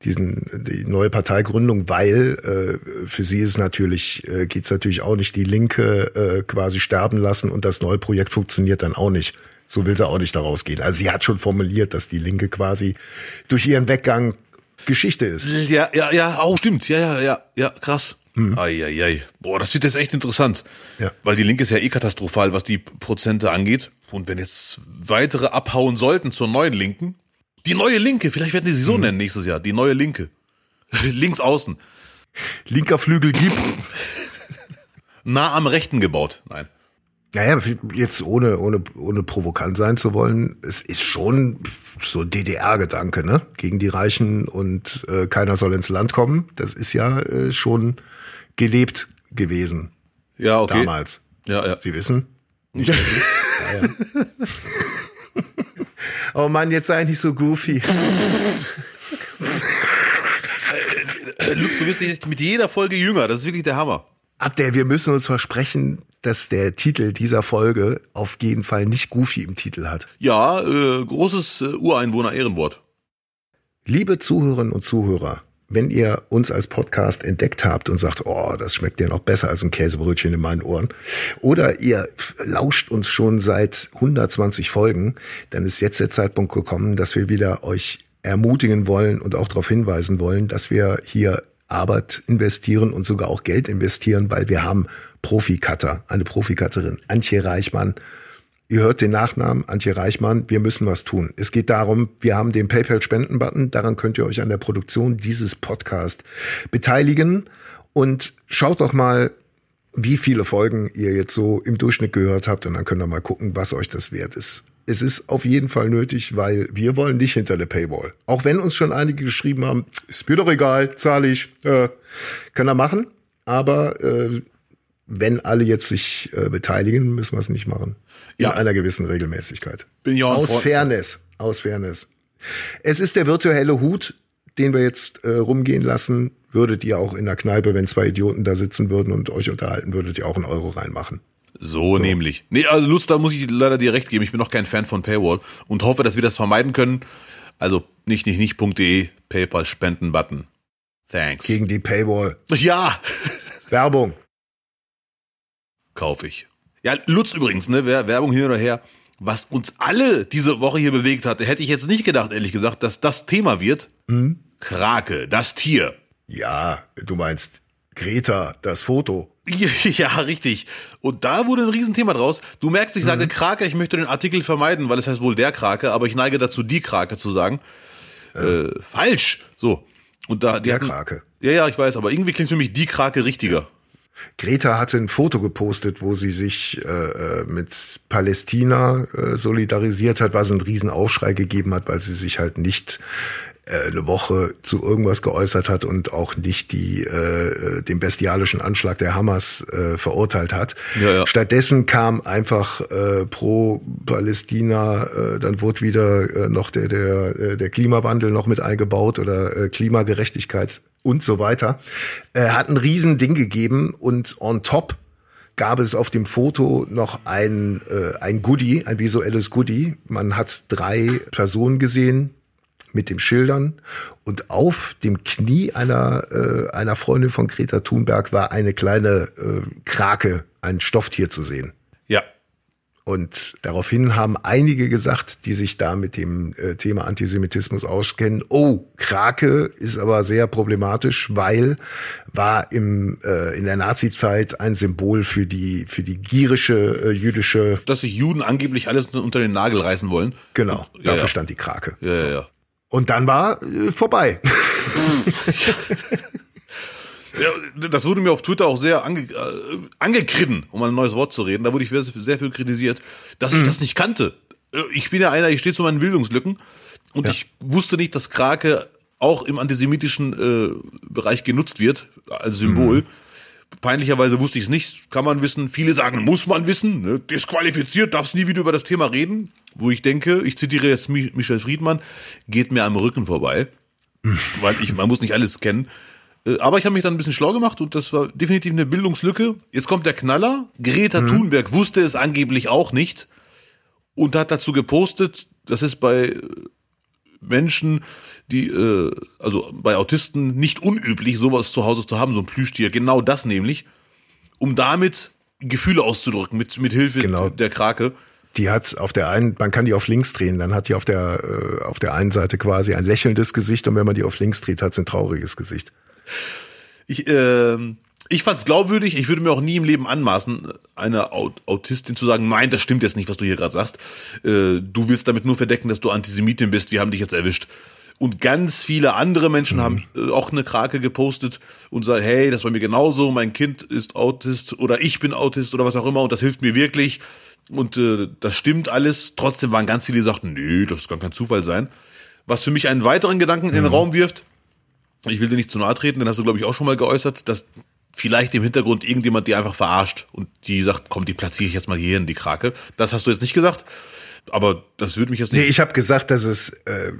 Diesen, die neue Parteigründung, weil äh, für sie ist natürlich, äh, geht's natürlich auch nicht, die Linke äh, quasi sterben lassen und das neue Projekt funktioniert dann auch nicht. So will sie auch nicht daraus gehen. Also sie hat schon formuliert, dass die Linke quasi durch ihren Weggang Geschichte ist. Ja, ja, ja, oh, stimmt. Ja, ja, ja, ja, krass. Eieiei. Boah, das wird jetzt echt interessant. Ja. Weil die Linke ist ja eh katastrophal, was die Prozente angeht. Und wenn jetzt weitere abhauen sollten zur neuen Linken, die neue Linke, vielleicht werden die sie so nennen nächstes Jahr, die neue Linke. Links außen. Linker Flügel gibt. Nah am Rechten gebaut. Nein. Naja, jetzt ohne, ohne, ohne provokant sein zu wollen, es ist schon so DDR-Gedanke, ne? Gegen die Reichen und äh, keiner soll ins Land kommen. Das ist ja äh, schon gelebt gewesen Ja, okay. damals. Ja, ja. Sie wissen? Ja, ja. oh Mann, jetzt sei nicht so goofy. Äh, Lux, du wirst nicht mit jeder Folge jünger. Das ist wirklich der Hammer. Abdel, wir müssen uns versprechen, dass der Titel dieser Folge auf jeden Fall nicht goofy im Titel hat. Ja, äh, großes äh, Ureinwohner-Ehrenwort. Liebe Zuhörerinnen und Zuhörer, wenn ihr uns als Podcast entdeckt habt und sagt, oh, das schmeckt ja noch besser als ein Käsebrötchen in meinen Ohren, oder ihr lauscht uns schon seit 120 Folgen, dann ist jetzt der Zeitpunkt gekommen, dass wir wieder euch ermutigen wollen und auch darauf hinweisen wollen, dass wir hier Arbeit investieren und sogar auch Geld investieren, weil wir haben Profikutter, eine Profikutterin, Antje Reichmann, Ihr hört den Nachnamen Antje Reichmann. Wir müssen was tun. Es geht darum, wir haben den PayPal-Spenden-Button. Daran könnt ihr euch an der Produktion dieses Podcast beteiligen. Und schaut doch mal, wie viele Folgen ihr jetzt so im Durchschnitt gehört habt. Und dann könnt ihr mal gucken, was euch das wert ist. Es ist auf jeden Fall nötig, weil wir wollen nicht hinter der Paywall. Auch wenn uns schon einige geschrieben haben, ist mir doch egal, zahle ich, äh, können wir machen. Aber äh, wenn alle jetzt sich äh, beteiligen, müssen wir es nicht machen. In Ja. einer gewissen Regelmäßigkeit. Bin ich auch Aus Freund- Fairness. Aus Fairness. Es ist der virtuelle Hut, den wir jetzt äh, rumgehen lassen. Würdet ihr auch in der Kneipe, wenn zwei Idioten da sitzen würden und euch unterhalten, würdet ihr auch einen Euro reinmachen. So, nämlich. Nee, also Lutz, da muss ich leider dir recht geben. Ich bin noch kein Fan von Paywall und hoffe, dass wir das vermeiden können. Also nicht, nicht, nicht.de, PayPal, Spenden, Button. Thanks. Gegen die Paywall. ja, Werbung. Kaufe ich. Ja, Lutz übrigens, ne, Wer- Werbung hin oder her. Was uns alle diese Woche hier bewegt hatte, hätte ich jetzt nicht gedacht, ehrlich gesagt, dass das Thema wird. Krake, das Tier. Ja, du meinst Greta, das Foto. Ja, richtig. Und da wurde ein Riesenthema draus. Du merkst, ich sage Krake, ich möchte den Artikel vermeiden, weil es heißt wohl der Krake, aber ich neige dazu, die Krake zu sagen. Äh, falsch. So. Und da, die Der hatten- Krake. Ja, ja, ich weiß, aber irgendwie klingt für mich die Krake richtiger. Greta hatte ein Foto gepostet, wo sie sich äh, äh, mit Palästina äh, solidarisiert hat, was einen riesen Aufschrei gegeben hat, weil sie sich halt nicht äh, eine Woche zu irgendwas geäußert hat und auch nicht die äh, den bestialischen Anschlag der Hamas äh, verurteilt hat. Ja, ja. Stattdessen kam einfach äh, pro Palästina, äh, dann wurde wieder äh, noch der der äh, der Klimawandel noch mit eingebaut oder äh, Klimagerechtigkeit und so weiter. Äh, hat ein riesen Ding gegeben und on top gab es auf dem Foto noch ein, äh, ein Goodie, ein visuelles Goodie. Man hat drei Personen gesehen mit dem Schildern und auf dem Knie einer, äh, einer Freundin von Greta Thunberg war eine kleine äh, Krake, ein Stofftier zu sehen. Und daraufhin haben einige gesagt, die sich da mit dem äh, Thema Antisemitismus auskennen, oh, Krake ist aber sehr problematisch, weil war im, äh, in der Nazizeit ein Symbol für die, für die gierische äh, jüdische, Dass sich Juden angeblich alles unter den Nagel reißen wollen. genau, Ja, dafür ja. stand die Krake. Ja, ja, ja. Und dann war äh, vorbei. Ja, das wurde mir auf Twitter auch sehr ange, äh, angekritten, um ein neues Wort zu reden. Da wurde ich sehr, viel kritisiert, dass ich das nicht kannte. Äh, Ich bin ja einer, ich stehe zu meinen Bildungslücken und ich wusste nicht, dass Krake auch im antisemitischen äh, Bereich genutzt wird als Symbol. Peinlicherweise wusste ich es nicht, kann man wissen. Viele sagen, muss man wissen. Ne? Disqualifiziert, darfst nie wieder über das Thema reden. Wo ich denke, ich zitiere jetzt Mi- Michel Friedmann, geht mir am Rücken vorbei. Weil ich, man muss nicht alles kennen. Äh, Aber ich habe mich dann ein bisschen schlau gemacht und das war definitiv eine Bildungslücke. Jetzt kommt der Knaller. Greta Thunberg wusste es angeblich auch nicht und hat dazu gepostet, das ist bei äh, Menschen, die, äh, also bei Autisten nicht unüblich, sowas zu Hause zu haben, so ein Plüschtier, genau das nämlich, um damit Gefühle auszudrücken mit, mit Hilfe Genau. der Krake. Die hat auf der einen, man kann die auf links drehen, dann hat die auf der, äh, auf der einen Seite quasi ein lächelndes Gesicht und wenn man die auf links dreht, hat sie ein trauriges Gesicht. Ich, ähm, ich fand's glaubwürdig. Ich würde mir auch nie im Leben anmaßen, einer Aut Autistin zu sagen, nein, das stimmt jetzt nicht, was du hier gerade sagst. Äh, du willst damit nur verdecken, dass du Antisemitin bist. Wir haben dich jetzt erwischt. Und ganz viele andere Menschen haben äh, auch eine Krake gepostet und sagen, hey, das war mir genauso, mein Kind ist Autist oder ich bin Autist oder was auch immer und das hilft mir wirklich. Und äh, das stimmt alles. Trotzdem waren ganz viele, die sagten, nee, das kann kein Zufall sein. Was für mich einen weiteren Gedanken in den Raum wirft, ich will dir nicht zu nahe treten, den hast du, glaube ich, auch schon mal geäußert, dass vielleicht im Hintergrund irgendjemand die einfach verarscht und die sagt, komm, die platziere ich jetzt mal hier in die Krake. Das hast du jetzt nicht gesagt, aber das würde mich jetzt nicht. Nee, ich habe gesagt, dass es äh,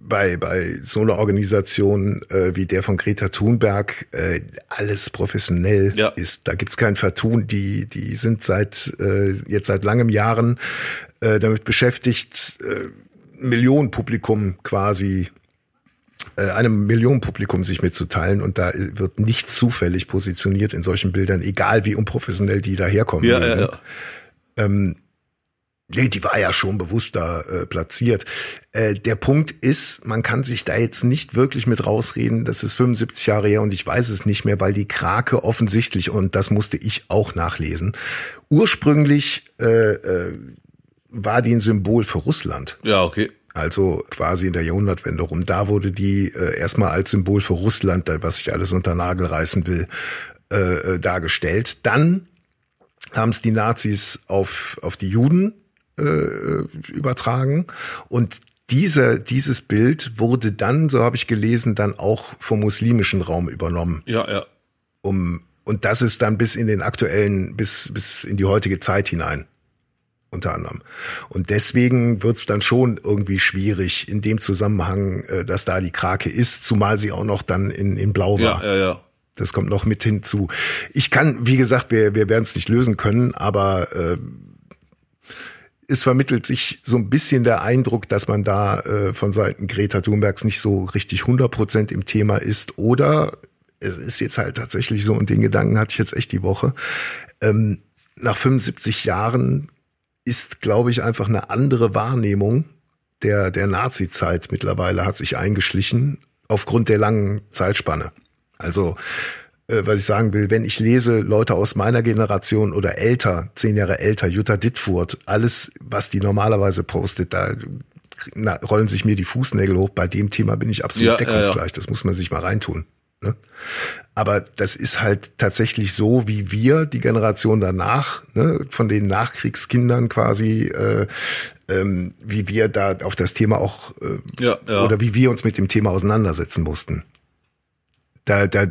bei, bei so einer Organisation äh, wie der von Greta Thunberg äh, alles professionell Ja. ist. Da gibt's kein Vertun. Die, die sind seit äh, jetzt seit langem Jahren äh, damit beschäftigt, äh, Millionenpublikum quasi äh, einem Millionenpublikum sich mitzuteilen und da wird nicht zufällig positioniert in solchen Bildern, egal wie unprofessionell die daherkommen. ja, ja, ja. Nee, die war ja schon bewusst da äh, platziert. Äh, der Punkt ist, man kann sich da jetzt nicht wirklich mit rausreden. Das ist 75 Jahre her und ich weiß es nicht mehr, weil die Krake offensichtlich, und das musste ich auch nachlesen, ursprünglich äh, äh, war die ein Symbol für Russland. Ja, okay. Also quasi in der Jahrhundertwende rum. Da wurde die äh, erstmal als Symbol für Russland, was sich alles unter Nagel reißen will, äh, äh, dargestellt. Dann haben es die Nazis auf, auf die Juden äh, übertragen und diese, dieses Bild wurde dann, so habe ich gelesen, dann auch vom muslimischen Raum übernommen, Ja, ja. um Und das ist dann bis in den aktuellen, bis, bis in die heutige Zeit hinein. Unter anderem. Und deswegen wird's dann schon irgendwie schwierig in dem Zusammenhang, äh, dass da die Krake ist, zumal sie auch noch dann in, in Blau war. Ja, ja, ja. Das kommt noch mit hinzu. Ich kann, wie gesagt, wir, wir werden es nicht lösen können, aber äh, es vermittelt sich so ein bisschen der Eindruck, dass man da äh, von Seiten Greta Thunbergs nicht so richtig 100 Prozent im Thema ist. Oder es ist jetzt halt tatsächlich so, und den Gedanken hatte ich jetzt echt die Woche, ähm, nach 75 Jahren ist, glaube ich, einfach eine andere Wahrnehmung der, der Nazi-Zeit mittlerweile hat sich eingeschlichen aufgrund der langen Zeitspanne. Also äh, was ich sagen will, wenn ich lese, Leute aus meiner Generation oder älter, zehn Jahre älter, Jutta Dittfurt, alles, was die normalerweise postet, da na, rollen sich mir die Fußnägel hoch. Bei dem Thema bin ich absolut Ja, deckungsgleich. ja, ja. Das muss man sich mal reintun. Ne? Aber das ist halt tatsächlich so, wie wir, die Generation danach, ne, von den Nachkriegskindern quasi, äh, ähm, wie wir da auf das Thema auch äh, Ja, ja. oder wie wir uns mit dem Thema auseinandersetzen mussten. Da, da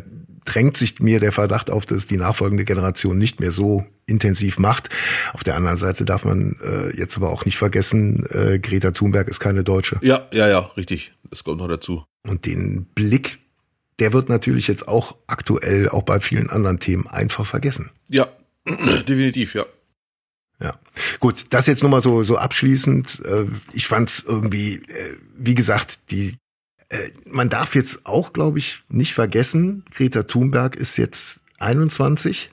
drängt sich mir der Verdacht auf, dass die nachfolgende Generation nicht mehr so intensiv macht. Auf der anderen Seite darf man äh, jetzt aber auch nicht vergessen, äh, Greta Thunberg ist keine Deutsche. Ja, ja, ja, richtig. Das kommt noch dazu. Und den Blick, der wird natürlich jetzt auch aktuell, auch bei vielen anderen Themen, einfach vergessen. Ja, definitiv, ja. Ja, gut, das jetzt nur mal so so abschließend. Äh, Ich fand's irgendwie, äh, wie gesagt, die äh, man darf jetzt auch, glaube ich, nicht vergessen, Greta Thunberg ist jetzt 21,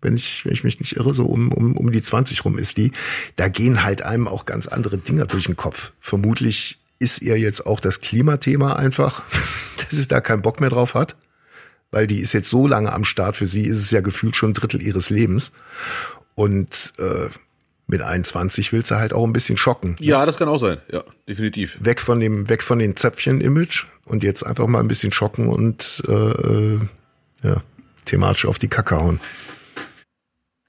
wenn ich wenn ich mich nicht irre, so um um um die 20 rum ist die. Da gehen halt einem auch ganz andere Dinger durch den Kopf. Vermutlich ist ihr jetzt auch das Klimathema einfach, dass sie da keinen Bock mehr drauf hat, weil die ist jetzt so lange am Start. Für sie ist es ja gefühlt schon ein Drittel ihres Lebens. Und äh, mit 21 willst du halt auch ein bisschen schocken. Ja, das kann auch sein. Ja, definitiv. Weg von dem, weg von den Zäpfchen-Image und jetzt einfach mal ein bisschen schocken und äh, äh, ja, thematisch auf die Kacke hauen.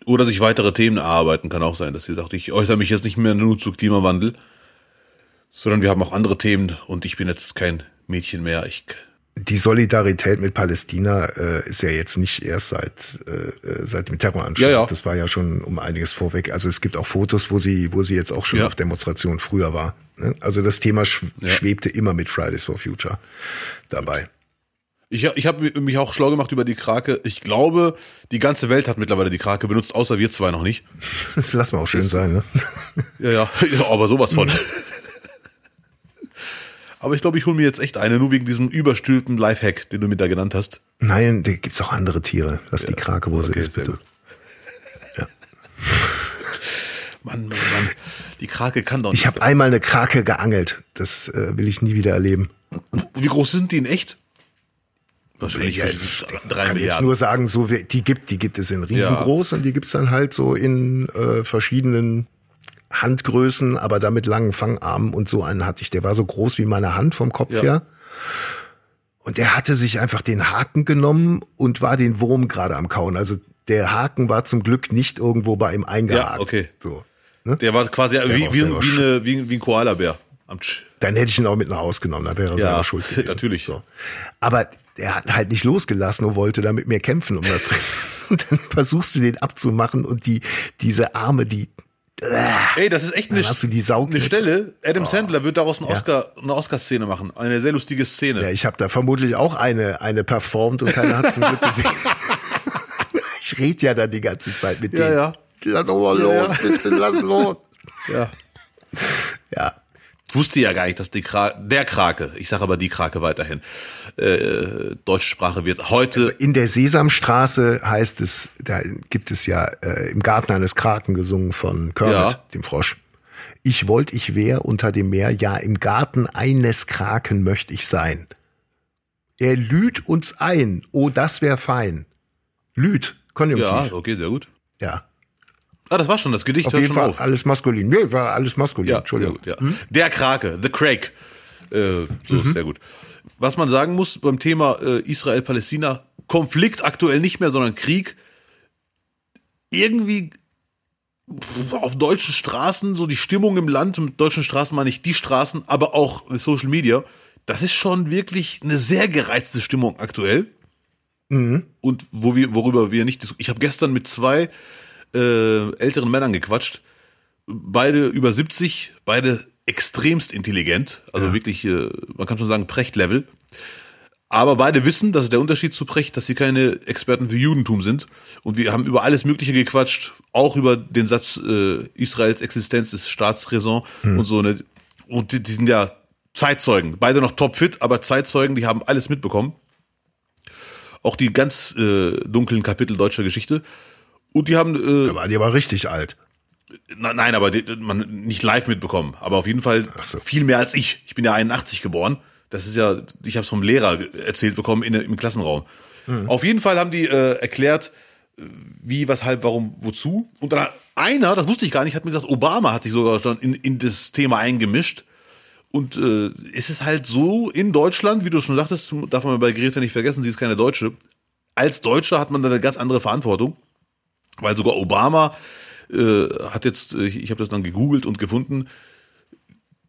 Oder sich weitere Themen erarbeiten, kann auch sein, dass sie sagt, ich äußere mich jetzt nicht mehr nur zu Klimawandel, sondern wir haben auch andere Themen und ich bin jetzt kein Mädchen mehr. Ich, Die Solidarität mit Palästina äh, ist ja jetzt nicht erst seit äh, äh, seit dem Terroranschlag. Ja, ja. Das war ja schon um einiges vorweg. Also es gibt auch Fotos, wo sie wo sie jetzt auch schon Ja. auf Demonstrationen früher war. ne? Also das Thema sch schwebte immer mit Fridays for Future dabei. ich, ich habe mich auch schlau gemacht über die Krake. Ich glaube, die ganze Welt hat mittlerweile die Krake benutzt, außer wir zwei noch nicht. Das lassen wir auch schön sein. Ne? Ja, ja aber sowas von. aber ich glaube, ich hole mir jetzt echt eine, nur wegen diesem überstülpten Lifehack, den du mir da genannt hast. Nein, da gibt's auch andere Tiere. Lass die Krake, wo sie Okay, ist, bitte. gut. Mann, Mann, Mann. Die Krake kann doch nicht. Ich habe einmal eine Krake geangelt. Das äh, will ich nie wieder erleben. Wie groß sind die in echt? Wahrscheinlich Ja, drei ich kann jetzt nur sagen, so wie- die gibt, die gibt es in riesengroß und die gibt's dann halt so in äh, verschiedenen Handgrößen, aber da mit langen Fangarmen und so einen hatte ich. Der war so groß wie meine Hand vom Kopf Ja. her. Und der hatte sich einfach den Haken genommen und war den Wurm gerade am Kauen. Also der Haken war zum Glück nicht irgendwo bei ihm eingehakt. Ja, okay. So. Ne? Der war quasi wie, war auch wie, selber wie, eine, wie, wie ein Koalabär. Dann hätte ich ihn auch mit nach Hause genommen, da wäre er selber schuld gewesen. natürlich. So. Aber er hat halt nicht losgelassen und wollte da mit mir kämpfen um das Fressen. Und dann versuchst du den abzumachen und die, diese Arme, die, Ey, das ist echt eine, eine Stelle. Adam Sandler wird daraus eine Oscar, eine Oscar-Szene machen. Eine sehr lustige Szene. ja, ich habe da vermutlich auch eine, eine performt und keiner hat zum Glück gesehen. ich rede ja dann die ganze Zeit mit Ja, denen. ja. Lass doch mal los, Ja, ja. bitte, lass los. ja. Ja, wusste ja gar nicht, dass die Kra der Krake, ich sage aber die Krake weiterhin, äh, deutsche Sprache wird. Heute, in der Sesamstraße heißt es, da gibt es ja äh, im Garten eines Kraken gesungen von Kermit, Ja. dem Frosch. Ich wollt, ich wär unter dem Meer, ja im Garten eines Kraken möcht ich sein. Er lüht uns ein, oh, das wär fein. Lüht, Konjunktiv. ja, Ja, okay, sehr gut. Ah, das war schon, das Gedicht auf hört jeden schon Fall auf. alles maskulin. Nee, war alles maskulin, Ja, Entschuldigung. gut, ja. Der Krake, The Crake. Äh, so ist sehr gut. Was man sagen muss beim Thema äh, Israel-Palästina, Konflikt aktuell nicht mehr, sondern Krieg. Irgendwie auf deutschen Straßen, so die Stimmung im Land, mit deutschen Straßen meine ich die Straßen, aber auch Social Media, das ist schon wirklich eine sehr gereizte Stimmung aktuell. Mhm. Und wo wir, worüber wir nicht, ich habe gestern mit zwei äh, älteren Männern gequatscht, beide über 70, beide extremst intelligent, also ja. wirklich, äh, man kann schon sagen, Precht-Level. Aber beide wissen, das ist der Unterschied zu Precht, dass sie keine Experten für Judentum sind. Und wir haben über alles Mögliche gequatscht, auch über den Satz, äh, Israels Existenz ist Staatsräson hm. und so. Ne? Und die, die sind ja Zeitzeugen, beide noch topfit, aber Zeitzeugen, die haben alles mitbekommen. Auch die ganz äh, dunklen Kapitel deutscher Geschichte. Und die haben. Äh, da waren die aber richtig alt. Nein, aber die, man nicht live mitbekommen. Aber auf jeden Fall so. viel mehr als ich. Ich bin ja 81 geboren. Das ist ja, ich habe es vom Lehrer erzählt bekommen in, im Klassenraum. Mhm. Auf jeden Fall haben die äh, erklärt, wie, weshalb, warum, wozu. Und dann einer, das wusste ich gar nicht, hat mir gesagt, Obama hat sich sogar schon in, in das Thema eingemischt. Und äh, ist es halt so in Deutschland, wie du schon sagtest, darf man bei Greta nicht vergessen, sie ist keine Deutsche. Als Deutscher hat man da eine ganz andere Verantwortung, weil sogar Obama äh, hat jetzt, äh, ich habe das dann gegoogelt und gefunden,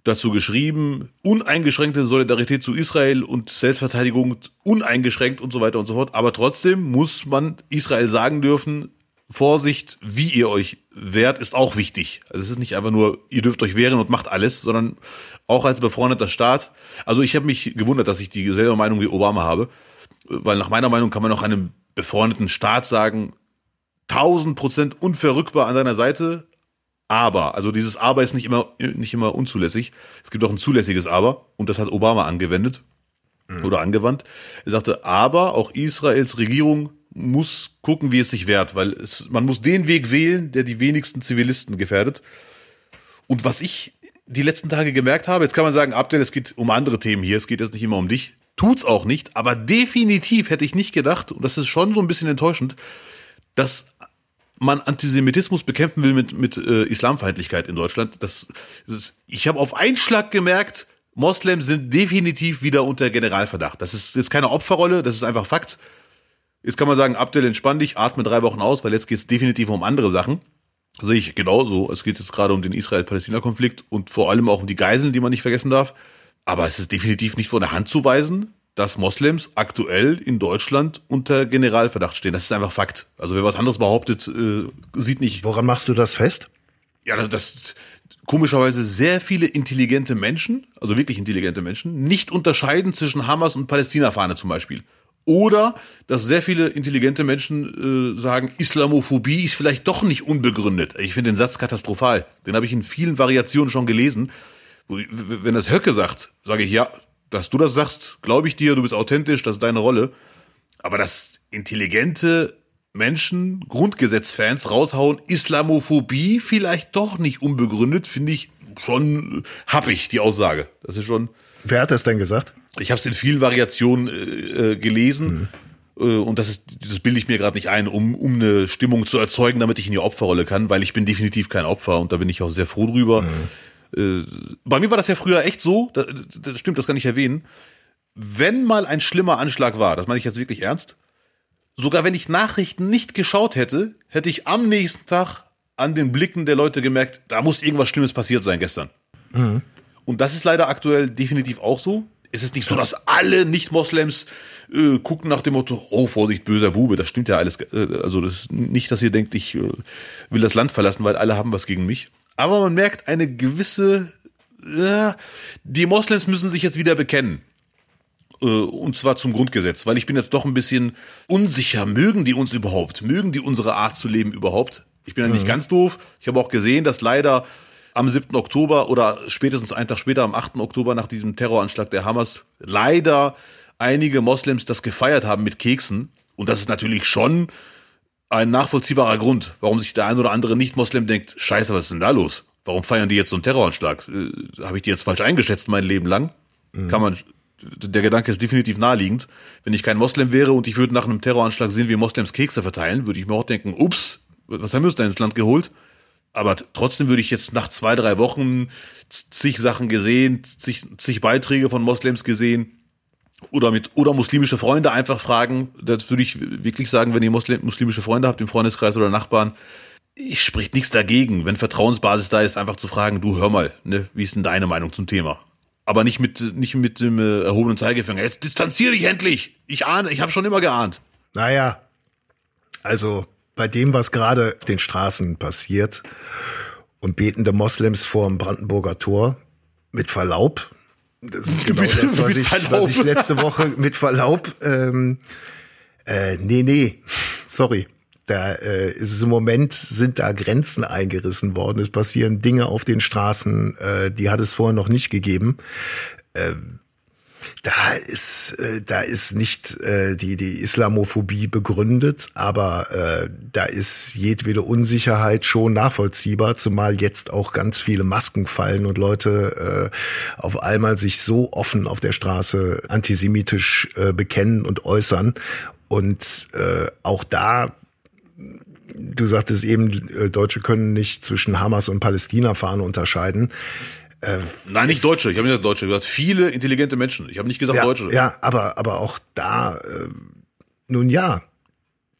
dazu geschrieben, uneingeschränkte Solidarität zu Israel und Selbstverteidigung uneingeschränkt und so weiter und so fort. Aber trotzdem muss man Israel sagen dürfen, Vorsicht, wie ihr euch wehrt, ist auch wichtig. Also es ist nicht einfach nur, ihr dürft euch wehren und macht alles, sondern auch als befreundeter Staat. Also ich habe mich gewundert, dass ich dieselbe Meinung wie Obama habe, weil nach meiner Meinung kann man auch einem befreundeten Staat sagen, 1000 Prozent unverrückbar an seiner Seite, aber, also dieses Aber ist nicht immer, nicht immer unzulässig. Es gibt auch ein zulässiges Aber und das hat Obama angewendet mhm. oder angewandt. Er sagte, aber auch Israels Regierung muss gucken, wie es sich wehrt, weil es, man muss den Weg wählen, der die wenigsten Zivilisten gefährdet. Und was ich die letzten Tage gemerkt habe, jetzt kann man sagen, Abdel, es geht um andere Themen hier, es geht jetzt nicht immer um dich. Tut's auch nicht, aber definitiv hätte ich nicht gedacht, und das ist schon so ein bisschen enttäuschend, dass man Antisemitismus bekämpfen will mit, mit äh, Islamfeindlichkeit in Deutschland. Das, das ist, ich habe auf einen Schlag gemerkt, Moslems sind definitiv wieder unter Generalverdacht. Das ist jetzt keine Opferrolle, das ist einfach Fakt. Jetzt kann man sagen, Abdel, entspann dich, atme drei Wochen aus, weil jetzt geht es definitiv um andere Sachen. Sehe ich genauso. Es geht jetzt gerade um den Israel-Palästina-Konflikt und vor allem auch um die Geiseln, die man nicht vergessen darf. Aber es ist definitiv nicht von der Hand zu weisen, dass Moslems aktuell in Deutschland unter Generalverdacht stehen. Das ist einfach Fakt. Also wer was anderes behauptet, äh, sieht nicht. Woran machst du das fest? Ja, das, das komischerweise sehr viele intelligente Menschen, also wirklich intelligente Menschen, nicht unterscheiden zwischen Hamas und Palästina-Fahne zum Beispiel. Oder dass sehr viele intelligente Menschen äh, sagen, Islamophobie ist vielleicht doch nicht unbegründet. Ich finde den Satz katastrophal. Den habe ich in vielen Variationen schon gelesen. Wenn das Höcke sagt, sage ich, ja, dass du das sagst, glaube ich dir, du bist authentisch, das ist deine Rolle. Aber dass intelligente Menschen, Grundgesetzfans raushauen, Islamophobie vielleicht doch nicht unbegründet, finde ich schon happig, die Aussage. Das ist schon. Wer hat das denn gesagt? Ich habe es in vielen Variationen äh, äh gelesen. Mhm. Äh, und das, ist, das bilde ich mir gerade nicht ein, um, um eine Stimmung zu erzeugen, damit ich in die Opferrolle kann, weil ich bin definitiv kein Opfer und da bin ich auch sehr froh drüber. Mhm äh, bei mir war das ja früher echt so, das, das stimmt, das kann ich erwähnen. Wenn mal ein schlimmer Anschlag war, das meine ich jetzt wirklich ernst, sogar wenn ich Nachrichten nicht geschaut hätte, hätte ich am nächsten Tag an den Blicken der Leute gemerkt, da muss irgendwas Schlimmes passiert sein gestern. Mhm. Und das ist leider aktuell definitiv auch so. Es ist nicht so, dass alle Nicht-Moslems äh, gucken nach dem Motto, oh Vorsicht, böser Bube, das stimmt ja alles. Äh, also das ist nicht, dass ihr denkt, ich äh, will das Land verlassen, weil alle haben was gegen mich. Aber man merkt eine gewisse, äh, die Moslems müssen sich jetzt wieder bekennen. Äh, und zwar zum Grundgesetz, weil ich bin jetzt doch ein bisschen unsicher. Mögen die uns überhaupt? Mögen die unsere Art zu leben überhaupt? Ich bin ja nicht mhm. ganz doof. Ich habe auch gesehen, dass leider am 7. Oktober oder spätestens einen Tag später, am 8. Oktober nach diesem Terroranschlag der Hamas, leider einige Moslems das gefeiert haben mit Keksen. Und das ist natürlich schon ein nachvollziehbarer Grund, warum sich der ein oder andere Nicht-Moslem denkt, scheiße, was ist denn da los? Warum feiern die jetzt so einen Terroranschlag? Äh, Habe ich die jetzt falsch eingeschätzt mein Leben lang? Mhm. Kann man, der Gedanke ist definitiv naheliegend. Wenn ich kein Moslem wäre und ich würde nach einem Terroranschlag sehen, wie Moslems Kekse verteilen, würde ich mir auch denken, ups, was haben wir uns da ins Land geholt? Aber trotzdem würde ich jetzt nach zwei, drei Wochen zig Sachen gesehen, zig, zig Beiträge von Moslems gesehen, oder mit oder muslimische Freunde einfach fragen. Das würde ich wirklich sagen, wenn ihr Muslim, muslimische Freunde habt im Freundeskreis oder Nachbarn, ich spricht nichts dagegen, wenn Vertrauensbasis da ist, einfach zu fragen, du hör mal, ne, wie ist denn deine Meinung zum Thema? Aber nicht mit nicht mit dem äh, erhobenen Zeigefinger. Jetzt distanziere dich endlich. Ich ahne, ich habe schon immer geahnt. Naja, also bei dem, was gerade auf den Straßen passiert und betende Moslems vor dem Brandenburger Tor, mit Verlaub, das ist genau das, was ich, was ich letzte Woche mit Verlaub, ähm, äh, nee, nee, sorry. Da äh, ist es im Moment, sind da Grenzen eingerissen worden. Es passieren Dinge auf den Straßen, äh, die hat es vorher noch nicht gegeben. Ähm, da ist, äh, da ist nicht äh, die, die Islamophobie begründet, aber äh, da ist jedwede Unsicherheit schon nachvollziehbar, zumal jetzt auch ganz viele Masken fallen und Leute äh, auf einmal sich so offen auf der Straße antisemitisch äh, bekennen und äußern. Und äh, auch da du sagtest eben, äh, Deutsche können nicht zwischen Hamas und Palästina-Fahne unterscheiden. Äh, Nein, nicht Deutsche. Ich habe nicht Deutsche gesagt. Viele intelligente Menschen. Ich habe nicht gesagt ja, Deutsche. Ja, aber aber auch da, äh, nun ja,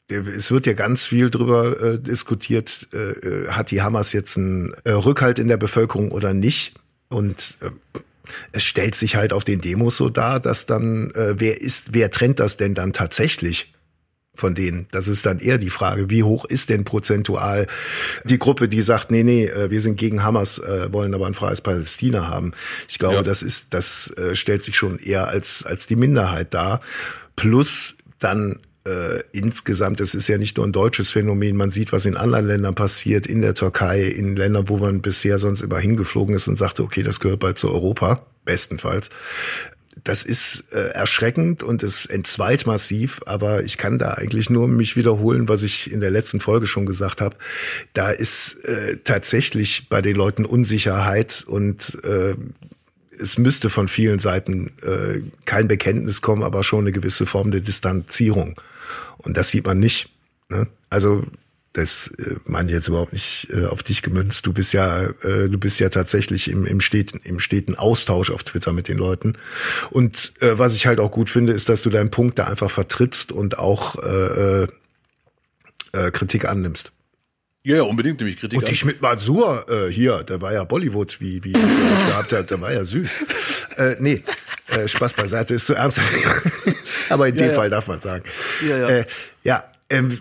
es wird ja ganz viel drüber äh, diskutiert. Äh, hat die Hamas jetzt einen äh, Rückhalt in der Bevölkerung oder nicht? Und äh, es stellt sich halt auf den Demos so dar, dass dann äh, wer ist, wer trennt das denn dann tatsächlich? Von denen. Das ist dann eher die Frage, wie hoch ist denn prozentual die Gruppe, die sagt, nee, nee, äh, wir sind gegen Hamas, äh, wollen aber ein freies Palästina haben. Ich glaube, ja. das ist, das äh, stellt sich schon eher als, als die Minderheit dar. Plus dann äh, insgesamt, es ist ja nicht nur ein deutsches Phänomen, man sieht, was in anderen Ländern passiert, in der Türkei, in Ländern, wo man bisher sonst immer hingeflogen ist und sagte, okay, das gehört bald zu Europa, bestenfalls das ist äh, erschreckend und es entzweit massiv, aber ich kann da eigentlich nur mich wiederholen, was ich in der letzten Folge schon gesagt habe. Da ist äh, tatsächlich bei den Leuten Unsicherheit und äh, es müsste von vielen Seiten äh, kein Bekenntnis kommen, aber schon eine gewisse Form der Distanzierung. Und das sieht man nicht. Ne? Also das äh, meine ich jetzt überhaupt nicht äh, auf dich gemünzt. Du bist ja, äh, du bist ja tatsächlich im, im, steten, im steten Austausch auf Twitter mit den Leuten. Und äh, was ich halt auch gut finde, ist, dass du deinen Punkt da einfach vertrittst und auch äh, äh, Kritik annimmst. Ja, ja, unbedingt nehme ich Kritik Und dich mit Mansur äh, hier, der war ja Bollywood, wie wie ich gehabt hat, der war ja süß. äh, nee, äh, Spaß beiseite, ist zu ernst. Aber in ja, dem ja. Fall darf man sagen. Ja, ja. Äh, ja ähm,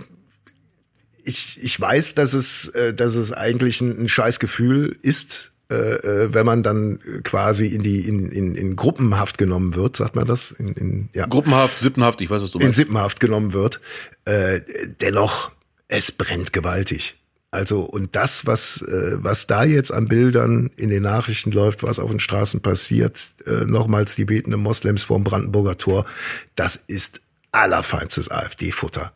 ich, ich weiß, dass es, äh, dass es eigentlich ein, ein Scheißgefühl ist, äh, äh, wenn man dann quasi in die in, in, in Gruppenhaft genommen wird, sagt man das? In, in, ja. Gruppenhaft, Sippenhaft, ich weiß, was du meinst. In Sippenhaft genommen wird. Äh, dennoch, es brennt gewaltig. Also und das, was äh, was da jetzt an Bildern in den Nachrichten läuft, was auf den Straßen passiert, äh, nochmals die betenden Moslems vor dem Brandenburger Tor, das ist allerfeinstes AfD-Futter.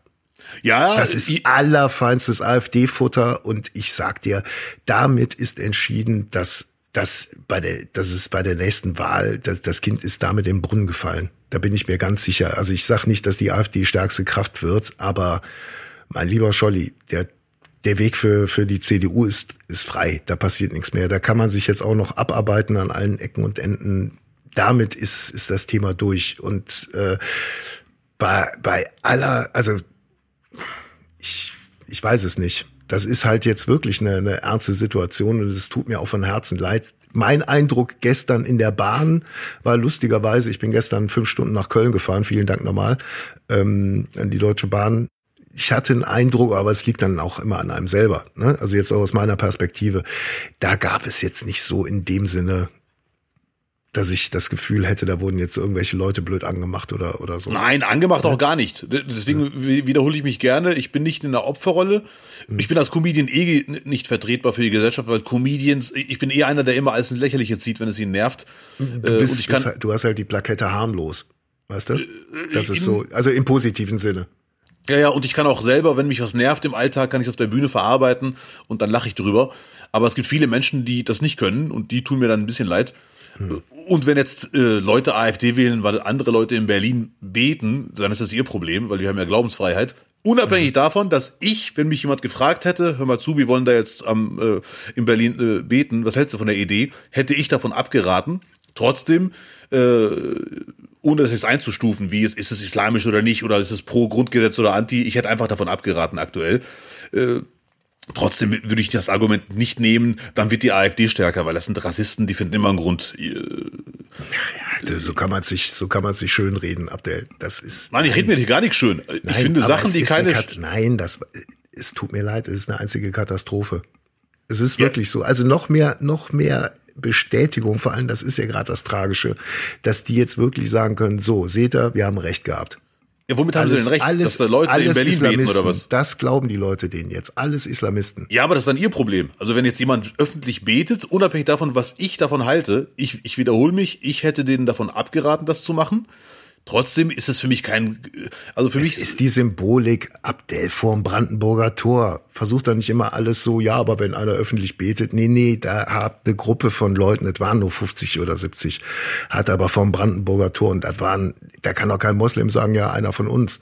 Ja, das ist allerfeinstes AfD-Futter und ich sag dir, damit ist entschieden, dass das bei der, das ist bei der nächsten Wahl, das, das Kind ist damit im Brunnen gefallen. Da bin ich mir ganz sicher. Also ich sag nicht, dass die AfD stärkste Kraft wird, aber mein lieber Scholli, der der Weg für, für die CDU ist, ist frei. Da passiert nichts mehr. Da kann man sich jetzt auch noch abarbeiten an allen Ecken und Enden. Damit ist, ist das Thema durch. Und äh, bei, bei aller, also ich, ich weiß es nicht. Das ist halt jetzt wirklich eine, eine ernste Situation und es tut mir auch von Herzen leid. Mein Eindruck gestern in der Bahn war lustigerweise, ich bin gestern fünf Stunden nach Köln gefahren, vielen Dank nochmal, ähm, an die Deutsche Bahn. Ich hatte einen Eindruck, aber es liegt dann auch immer an einem selber. Ne? Also jetzt auch aus meiner Perspektive, da gab es jetzt nicht so in dem Sinne dass ich das Gefühl hätte, da wurden jetzt irgendwelche Leute blöd angemacht oder, oder so. Nein, angemacht auch gar nicht. Deswegen ja. wiederhole ich mich gerne. Ich bin nicht in der Opferrolle. Hm. Ich bin als Comedian eh nicht vertretbar für die Gesellschaft, weil Comedians, ich bin eh einer, der immer alles ins Lächerliche zieht, wenn es ihn nervt. Du, äh, bist, kann, halt, du hast halt die Plakette harmlos. Weißt du? Das ist so, also im positiven Sinne. Ja, ja, und ich kann auch selber, wenn mich was nervt im Alltag, kann ich auf der Bühne verarbeiten und dann lache ich drüber. Aber es gibt viele Menschen, die das nicht können und die tun mir dann ein bisschen leid. Und wenn jetzt äh, Leute AfD wählen, weil andere Leute in Berlin beten, dann ist das ihr Problem, weil die haben ja Glaubensfreiheit. Unabhängig mhm. davon, dass ich, wenn mich jemand gefragt hätte, hör mal zu, wir wollen da jetzt am, äh, in Berlin äh, beten, was hältst du von der Idee, hätte ich davon abgeraten. Trotzdem, äh, ohne das jetzt einzustufen, wie es ist es islamisch oder nicht, oder ist es pro Grundgesetz oder anti, ich hätte einfach davon abgeraten aktuell. Äh, Trotzdem würde ich das Argument nicht nehmen, dann wird die AfD stärker, weil das sind Rassisten, die finden immer einen Grund. Äh, ja, so kann man sich, so kann man sich schön reden, Abdel. Das ist. Nein, ich rede mir hier gar nicht schön. Ich Nein, finde aber Sachen, die keine. Nein, das, es tut mir leid, es ist eine einzige Katastrophe. Es ist Ja. wirklich so. Also noch mehr, noch mehr Bestätigung, vor allem, das ist ja gerade das Tragische, dass die jetzt wirklich sagen können, so, seht ihr, wir haben recht gehabt. Ja, womit haben sie denn recht? dass da Leute in alles Berlin beten oder was? Das glauben die Leute denen jetzt. Alles Islamisten. Ja, aber das ist dann ihr Problem. Also wenn jetzt jemand öffentlich betet, unabhängig davon, was ich davon halte, ich, ich wiederhole mich, ich hätte denen davon abgeraten, das zu machen. Trotzdem ist es für mich kein, also für Es mich ist die Symbolik Abdel vorm Brandenburger Tor. Versucht da nicht immer alles so, ja, aber wenn einer öffentlich betet, nee, nee, da hat eine Gruppe von Leuten, das waren nur 50 oder 70, hat aber vorm Brandenburger Tor und das waren, da kann doch kein Moslem sagen, ja, einer von uns.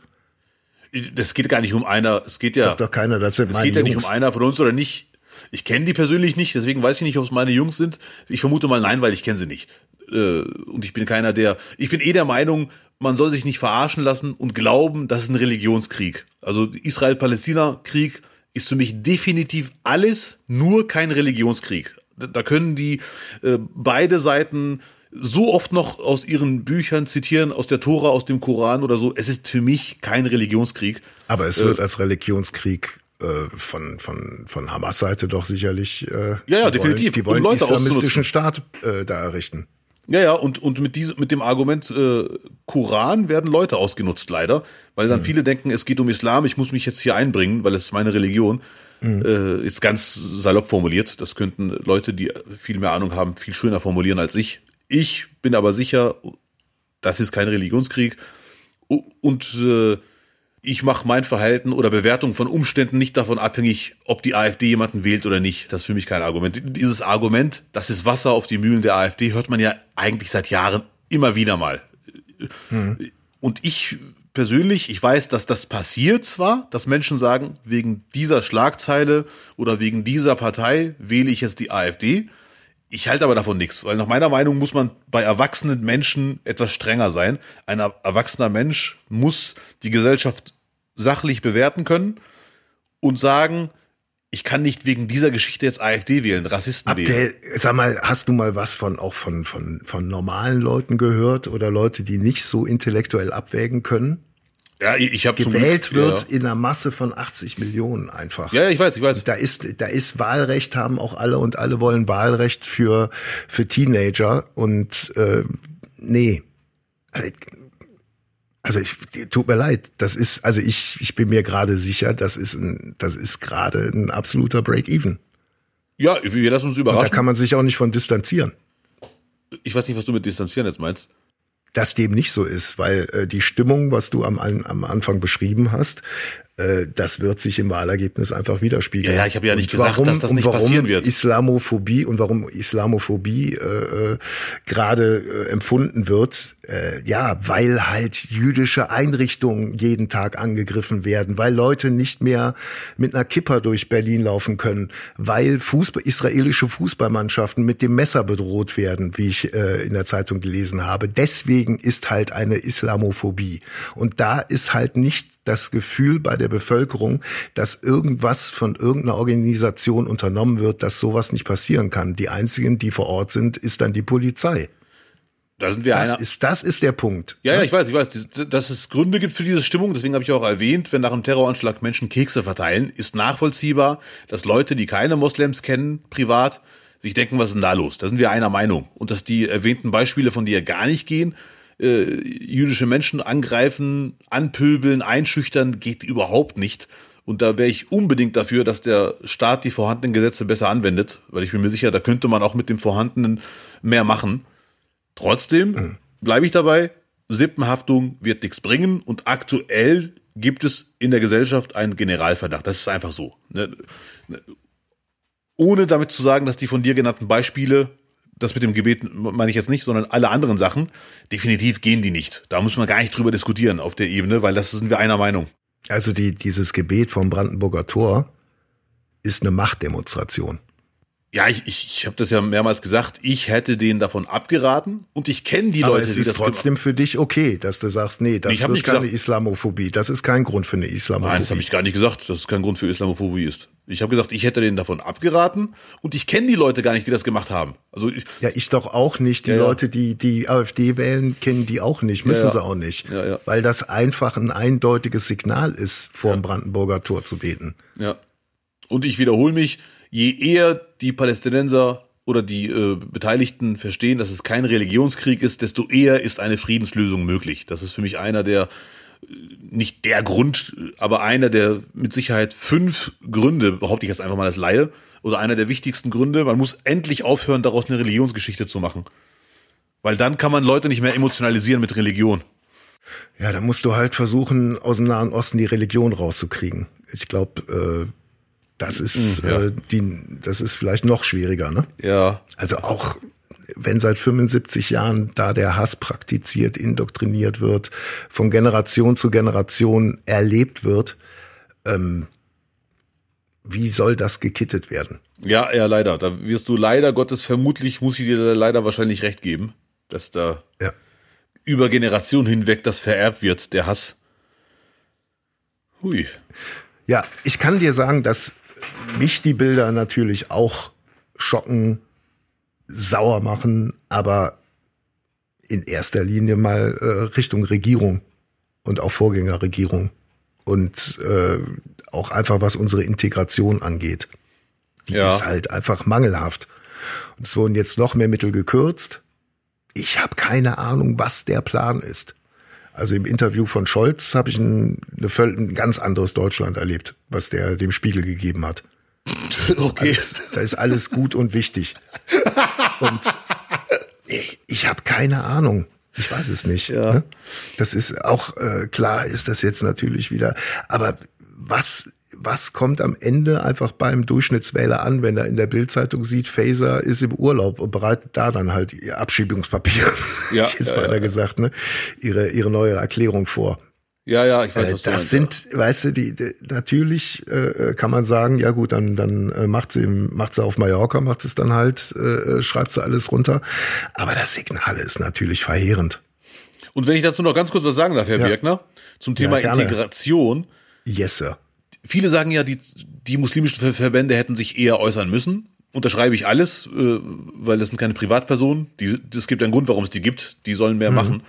das geht gar nicht um einer, es geht ja, Sagt doch keiner, das sind es geht ja nicht um einer von uns oder nicht. Ich kenne die persönlich nicht, deswegen weiß ich nicht, ob es meine Jungs sind. Ich vermute mal nein, weil ich kenne sie nicht. Äh, Und ich bin keiner, der, ich bin eh der Meinung, man soll sich nicht verarschen lassen und glauben, das ist ein Religionskrieg. Also Israel-Palästina-Krieg ist für mich definitiv alles, nur kein Religionskrieg. Da- können die äh, beide Seiten so oft noch aus ihren Büchern zitieren, aus der Tora, aus dem Koran oder so. Es ist für mich kein Religionskrieg. Aber es wird als Religionskrieg äh, von, von, von Hamas-Seite doch sicherlich äh, Ja, ja, die definitiv, wollen, die um wollen Leute islamistischen. Staat äh, da errichten. Ja, ja, und, und mit, diesem, mit dem Argument äh, Koran werden Leute ausgenutzt, leider, weil dann viele denken, es geht um Islam, ich muss mich jetzt hier einbringen, weil es ist meine Religion. Äh, jetzt ganz salopp formuliert, das könnten Leute, die viel mehr Ahnung haben, viel schöner formulieren als ich. Ich bin aber sicher, das ist kein Religionskrieg und äh, ich mache mein Verhalten oder Bewertung von Umständen nicht davon abhängig, ob die AfD jemanden wählt oder nicht. Das ist für mich kein Argument. Dieses Argument, das ist Wasser auf die Mühlen der AfD, hört man ja eigentlich seit Jahren immer wieder mal. Und ich persönlich, ich weiß, dass das passiert zwar, dass Menschen sagen, wegen dieser Schlagzeile oder wegen dieser Partei wähle ich jetzt die AfD. Ich halte aber davon nichts, weil nach meiner Meinung muss man bei erwachsenen Menschen etwas strenger sein. Ein er- erwachsener Mensch muss die Gesellschaft sachlich bewerten können und sagen, ich kann nicht wegen dieser Geschichte jetzt AfD wählen, Rassisten wählen. Abdel, sag mal, hast du mal was von auch von, von, von normalen Leuten gehört oder Leute, die nicht so intellektuell abwägen können? Ja, ich, habe Gewählt wird Ja. in einer Masse von 80 Millionen einfach. ja, ich weiß, ich weiß. Da ist, da ist Wahlrecht, haben auch alle und alle wollen Wahlrecht für, für Teenager und äh, nee. Also, Also ich, tut mir leid, das ist, also ich, ich bin mir gerade sicher, das ist ein, das ist gerade ein absoluter Break-Even. Ja, wir lassen uns Und da überraschen. kann man sich auch nicht von distanzieren. Ich weiß nicht, was du mit distanzieren jetzt meinst. Dass dem nicht so ist, weil äh, die Stimmung, was du am, am Anfang beschrieben hast, äh, das wird sich im Wahlergebnis einfach widerspiegeln. Ja, ja, ich habe ja nicht Und gesagt, dass das nicht warum passieren wird. Islamophobie und warum Islamophobie äh, äh, gerade äh, empfunden wird, äh, ja, weil halt jüdische Einrichtungen jeden Tag angegriffen werden, weil Leute nicht mehr mit einer Kipper durch Berlin laufen können, weil Fußball, israelische Fußballmannschaften mit dem Messer bedroht werden, wie ich äh, in der Zeitung gelesen habe. Deswegen ist halt eine Islamophobie. Und da ist halt nicht das Gefühl bei der Bevölkerung, dass irgendwas von irgendeiner Organisation unternommen wird, dass sowas nicht passieren kann. Die einzigen, die vor Ort sind, ist dann die Polizei. Da sind wir Das einer. ist, das ist der Punkt. Ja, ja, ich weiß, ich weiß, dass es Gründe gibt für diese Stimmung. Deswegen habe ich auch erwähnt, wenn nach einem Terroranschlag Menschen Kekse verteilen, ist nachvollziehbar, dass Leute, die keine Moslems kennen, privat, sich denken, was ist denn da los? Da sind wir einer Meinung. Und dass die erwähnten Beispiele von dir gar nicht gehen, äh, jüdische Menschen angreifen, anpöbeln, einschüchtern, geht überhaupt nicht. Und da wäre ich unbedingt dafür, dass der Staat die vorhandenen Gesetze besser anwendet, weil ich bin mir sicher, da könnte man auch mit dem Vorhandenen mehr machen. Trotzdem bleibe ich dabei, Sippenhaftung wird nichts bringen und aktuell gibt es in der Gesellschaft einen Generalverdacht. Das ist einfach so. Ne? Ohne damit zu sagen, dass die von dir genannten Beispiele, das mit dem Gebet meine ich jetzt nicht, sondern alle anderen Sachen, definitiv gehen die nicht. Da muss man gar nicht drüber diskutieren auf der Ebene, weil das sind wir einer Meinung. Also die, dieses Gebet vom Brandenburger Tor ist eine Machtdemonstration. Ja, ich, ich, ich habe das ja mehrmals gesagt, ich hätte denen davon abgeraten und ich kenne die Aber Leute, es die ist das trotzdem für dich okay, dass du sagst, nee, das Ich nicht keine gesagt- Islamophobie. Das ist kein Grund für eine Islamophobie. Nein, das habe ich gar nicht gesagt, dass es kein Grund für Islamophobie ist. Ich habe gesagt, ich hätte denen davon abgeraten und ich kenne die Leute gar nicht, die das gemacht haben. Also ich, ja, ich doch auch nicht. Die Ja. Leute, die die AfD wählen, kennen die auch nicht, müssen Ja, sie auch nicht. Ja. Weil das einfach ein eindeutiges Signal ist, vor dem Brandenburger Tor zu beten. Ja. Und ich wiederhole mich, je eher die Palästinenser oder die äh, Beteiligten verstehen, dass es kein Religionskrieg ist, desto eher ist eine Friedenslösung möglich. Das ist für mich einer der, äh, nicht der Grund, aber einer der mit Sicherheit fünf Gründe, behaupte ich jetzt einfach mal als Laie, oder einer der wichtigsten Gründe. Man muss endlich aufhören, daraus eine Religionsgeschichte zu machen. Weil dann kann man Leute nicht mehr emotionalisieren mit Religion. Ja, da musst du halt versuchen, aus dem Nahen Osten die Religion rauszukriegen. Ich glaube, äh, das ist Mm, ja. äh, die, das ist vielleicht noch schwieriger, ne? Ja, Also auch wenn seit 75 Jahren da der Hass praktiziert, indoktriniert wird, von Generation zu Generation erlebt wird, ähm, wie soll das gekittet werden? Ja, ja, leider. Da wirst du leider Gottes vermutlich, muss ich dir leider wahrscheinlich recht geben, dass da Ja. über Generationen hinweg das vererbt wird, der Hass. Hui. Ja, ich kann dir sagen, dass mich die Bilder natürlich auch schocken, sauer machen, aber in erster Linie mal äh, Richtung Regierung und auch Vorgängerregierung und äh, auch einfach was unsere Integration angeht. Die Ja. ist halt einfach mangelhaft. Und es wurden jetzt noch mehr Mittel gekürzt. Ich habe keine Ahnung, was der Plan ist. Also im Interview von Scholz habe ich ein, eine, ein ganz anderes Deutschland erlebt, was der dem Spiegel gegeben hat. Okay. Alles, da ist alles gut und wichtig. Und ich, ich habe keine Ahnung. Ich weiß es nicht. Ja. ne? Das ist auch äh, klar, ist das jetzt natürlich wieder. Aber was was kommt am Ende einfach beim Durchschnittswähler an, wenn er in der Bildzeitung sieht, Faser ist im Urlaub und bereitet da dann halt ihr Abschiebungspapier, Ja, jetzt ja, beinahe ja. gesagt, ne? Ihre ihre neue Erklärung vor. Ja, ja, ich weiß, Äh, was Das sind, weißt du, die, die natürlich äh, kann man sagen, ja gut, dann dann äh, macht sie macht sie auf Mallorca, macht es dann halt, äh, schreibt sie alles runter. Aber das Signal ist natürlich verheerend. Und wenn ich dazu noch ganz kurz was sagen darf, Herr Ja. Birkner, zum Thema gerne. Integration. Yes, Sir. Viele sagen ja, die, die muslimischen Ver- Verbände hätten sich eher äußern müssen. Unterschreibe ich alles, äh, weil das sind keine Privatpersonen. Es gibt einen Grund, warum es die gibt. Die sollen mehr machen.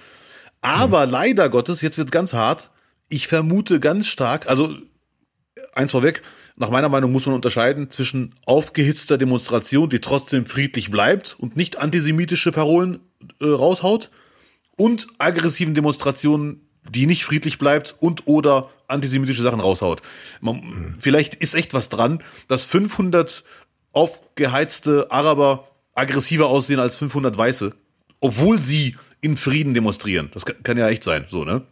Aber leider Gottes, jetzt wird's ganz hart. Ich vermute ganz stark, also eins vorweg, nach meiner Meinung muss man unterscheiden zwischen aufgehitzter Demonstration, die trotzdem friedlich bleibt und nicht antisemitische Parolen äh, raushaut, und aggressiven Demonstrationen, die nicht friedlich bleibt und oder antisemitische Sachen raushaut. Man, Vielleicht ist echt was dran, dass 500 aufgeheizte Araber aggressiver aussehen als 500 Weiße, obwohl sie in Frieden demonstrieren. Das kann, kann ja echt sein, so, ne?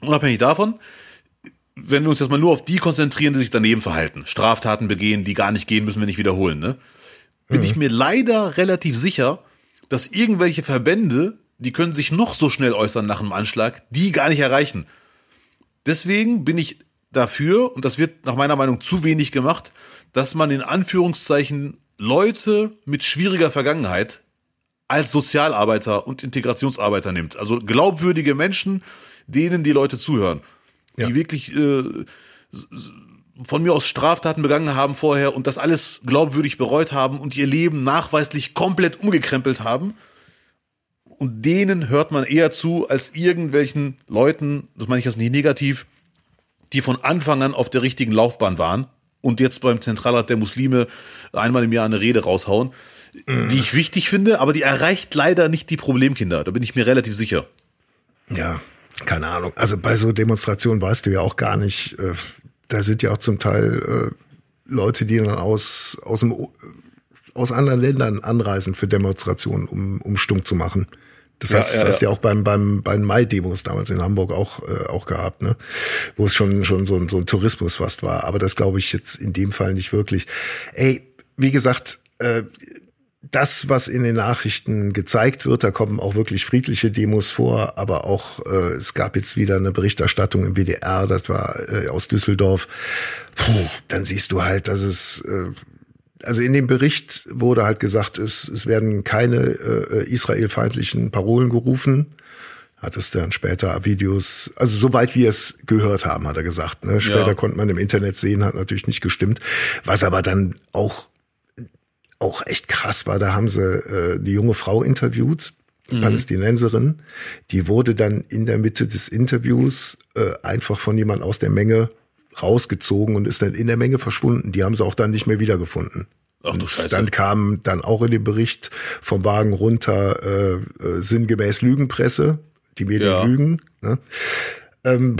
Unabhängig davon, wenn wir uns jetzt mal nur auf die konzentrieren, die sich daneben verhalten, Straftaten begehen, die gar nicht gehen, müssen wir nicht wiederholen, ne? Bin ich mir leider relativ sicher, dass irgendwelche Verbände, die können sich noch so schnell äußern nach einem Anschlag, die gar nicht erreichen. Deswegen bin ich dafür, und das wird nach meiner Meinung zu wenig gemacht, dass man in Anführungszeichen Leute mit schwieriger Vergangenheit als Sozialarbeiter und Integrationsarbeiter nimmt. Also glaubwürdige Menschen, denen die Leute zuhören. Die Ja. wirklich äh, von mir aus Straftaten begangen haben vorher und das alles glaubwürdig bereut haben und ihr Leben nachweislich komplett umgekrempelt haben. Und denen hört man eher zu als irgendwelchen Leuten, das meine ich jetzt nicht negativ, die von Anfang an auf der richtigen Laufbahn waren und jetzt beim Zentralrat der Muslime einmal im Jahr eine Rede raushauen, die ich wichtig finde, aber die erreicht leider nicht die Problemkinder. Da bin ich mir relativ sicher. Ja, keine Ahnung. Also bei so Demonstrationen weißt du ja auch gar nicht, äh, da sind ja auch zum Teil äh, Leute, die dann aus, aus, dem, O- aus anderen Ländern anreisen für Demonstrationen, um, um stumm zu machen. Das Ja, hast, ja, hast ja. ja auch beim, beim, bei den Mai-Demos damals in Hamburg auch, äh, auch gehabt, ne? Wo es schon, schon so, ein- so ein Tourismus fast war. Aber das glaube ich jetzt in dem Fall nicht wirklich. Ey, wie gesagt, äh, das, was in den Nachrichten gezeigt wird, da kommen auch wirklich friedliche Demos vor, aber auch äh, es gab jetzt wieder eine Berichterstattung im WDR, das war äh, aus Düsseldorf. Puh, dann siehst du halt, dass es äh, also in dem Bericht wurde halt gesagt, es, es werden keine äh, israelfeindlichen Parolen gerufen. hat es dann später Videos, also soweit wir es gehört haben, hat er gesagt. Ne? Später Ja. konnte man im Internet sehen, hat natürlich nicht gestimmt. Was aber dann auch auch echt krass war, da haben sie äh, die junge Frau interviewt, Mhm. Palästinenserin, die wurde dann in der Mitte des Interviews äh, einfach von jemand aus der Menge rausgezogen und ist dann in der Menge verschwunden. Die haben sie auch dann nicht mehr wiedergefunden. Ach du Und Scheiße. Dann kam dann auch in dem Bericht vom Wagen runter äh, äh, sinngemäß Lügenpresse, die Medien Ja. lügen. Ne? Ähm,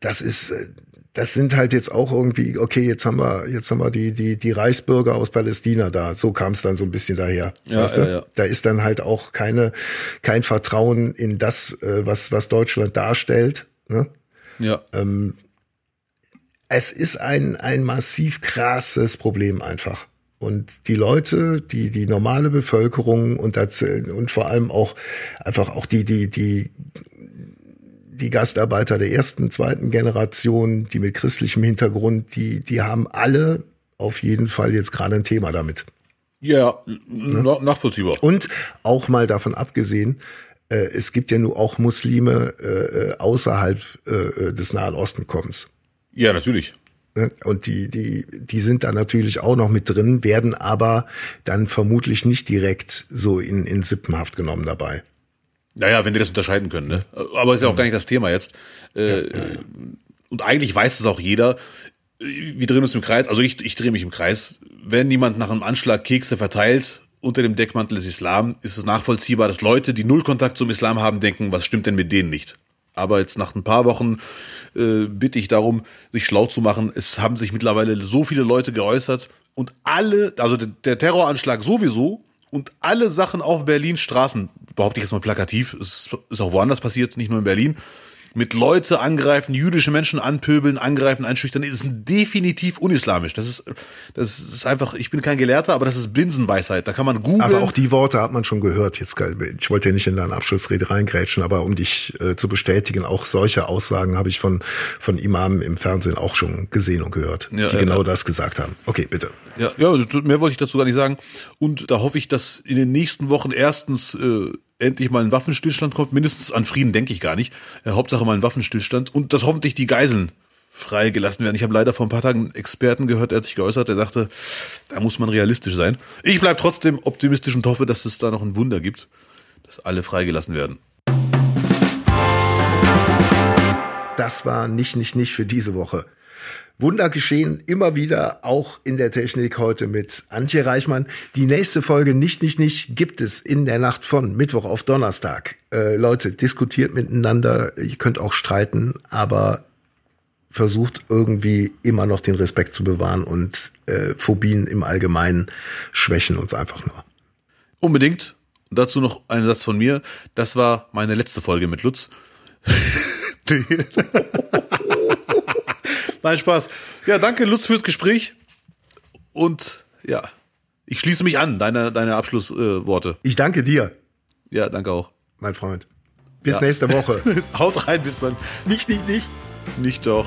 das ist, äh, das sind halt jetzt auch irgendwie, okay, jetzt haben wir, jetzt haben wir die, die, die Reichsbürger aus Palästina da. So kam es dann so ein bisschen daher. Ja, weißt du? ja, ja. Da ist dann halt auch keine, kein Vertrauen in das, äh, was, was Deutschland darstellt. Ne? Ja. Es ist ein, ein massiv krasses Problem einfach. Und die Leute, die, die normale Bevölkerung und, das, und vor allem auch einfach auch die, die, die, die Gastarbeiter der ersten, zweiten Generation, die mit christlichem Hintergrund, die, die haben alle auf jeden Fall jetzt gerade ein Thema damit. Ja, na- nachvollziehbar. Und auch mal davon abgesehen, äh, es gibt ja nur auch Muslime äh, äh, außerhalb äh, des Nahen Osten kommens. Ja, natürlich. Ne? Und die, die, die sind da natürlich auch noch mit drin, werden aber dann vermutlich nicht direkt so in, in Sippenhaft genommen dabei. Naja, wenn die das unterscheiden können, ne? Aber ist ja auch gar nicht das Thema jetzt. Äh, Und eigentlich weiß es auch jeder. Wir drehen uns im Kreis, also ich, ich drehe mich im Kreis. Wenn jemand nach einem Anschlag Kekse verteilt unter dem Deckmantel des Islam, ist es nachvollziehbar, dass Leute, die null Kontakt zum Islam haben, denken, was stimmt denn mit denen nicht? Aber jetzt nach ein paar Wochen äh, bitte ich darum, sich schlau zu machen. Es haben sich mittlerweile so viele Leute geäußert und alle, also der, Terroranschlag sowieso und alle Sachen auf Berlin Straßen, behaupte ich jetzt mal plakativ, es ist auch woanders passiert, nicht nur in Berlin, mit Leute angreifen, jüdische Menschen anpöbeln, angreifen, einschüchtern, ist definitiv unislamisch. Das ist, das ist einfach, ich bin kein Gelehrter, aber das ist Binsenweisheit. Da kann man googeln. Aber auch die Worte hat man schon gehört. Jetzt, ich wollte ja nicht in deine Abschlussrede reingrätschen, aber um dich äh, zu bestätigen, auch solche Aussagen habe ich von, von Imamen im Fernsehen auch schon gesehen und gehört, Ja, die ja, genau ja. das gesagt haben. Okay, bitte. Ja, ja, also mehr wollte ich dazu gar nicht sagen. Und da hoffe ich, dass in den nächsten Wochen erstens äh, endlich mal ein Waffenstillstand kommt. Mindestens an Frieden denke ich gar nicht. Äh, Hauptsache mal ein Waffenstillstand. Und dass hoffentlich die Geiseln freigelassen werden. Ich habe leider vor ein paar Tagen einen Experten gehört, der hat sich geäußert, der sagte, da muss man realistisch sein. Ich bleib trotzdem optimistisch und hoffe, dass es da noch ein Wunder gibt, dass alle freigelassen werden. Das war nicht, nicht, nicht für diese Woche. Wunder geschehen immer wieder, auch in der Technik heute mit Antje Reichmann. Die nächste Folge nicht, nicht, nicht gibt es in der Nacht von Mittwoch auf Donnerstag. Äh, Leute, diskutiert miteinander. Ihr könnt auch streiten, aber versucht irgendwie immer noch den Respekt zu bewahren und äh, Phobien im Allgemeinen schwächen uns einfach nur. Unbedingt. Dazu noch ein Satz von mir. Das war meine letzte Folge mit Lutz. Nein, Spaß. Ja, danke Lutz fürs Gespräch. Und ja, ich schließe mich an, deine, deine Abschlussworte. Äh. Ich danke dir, ja, danke auch. mein Freund. Bis Ja. nächste Woche. Haut rein, bis dann. nicht, nicht, nicht. Nicht doch.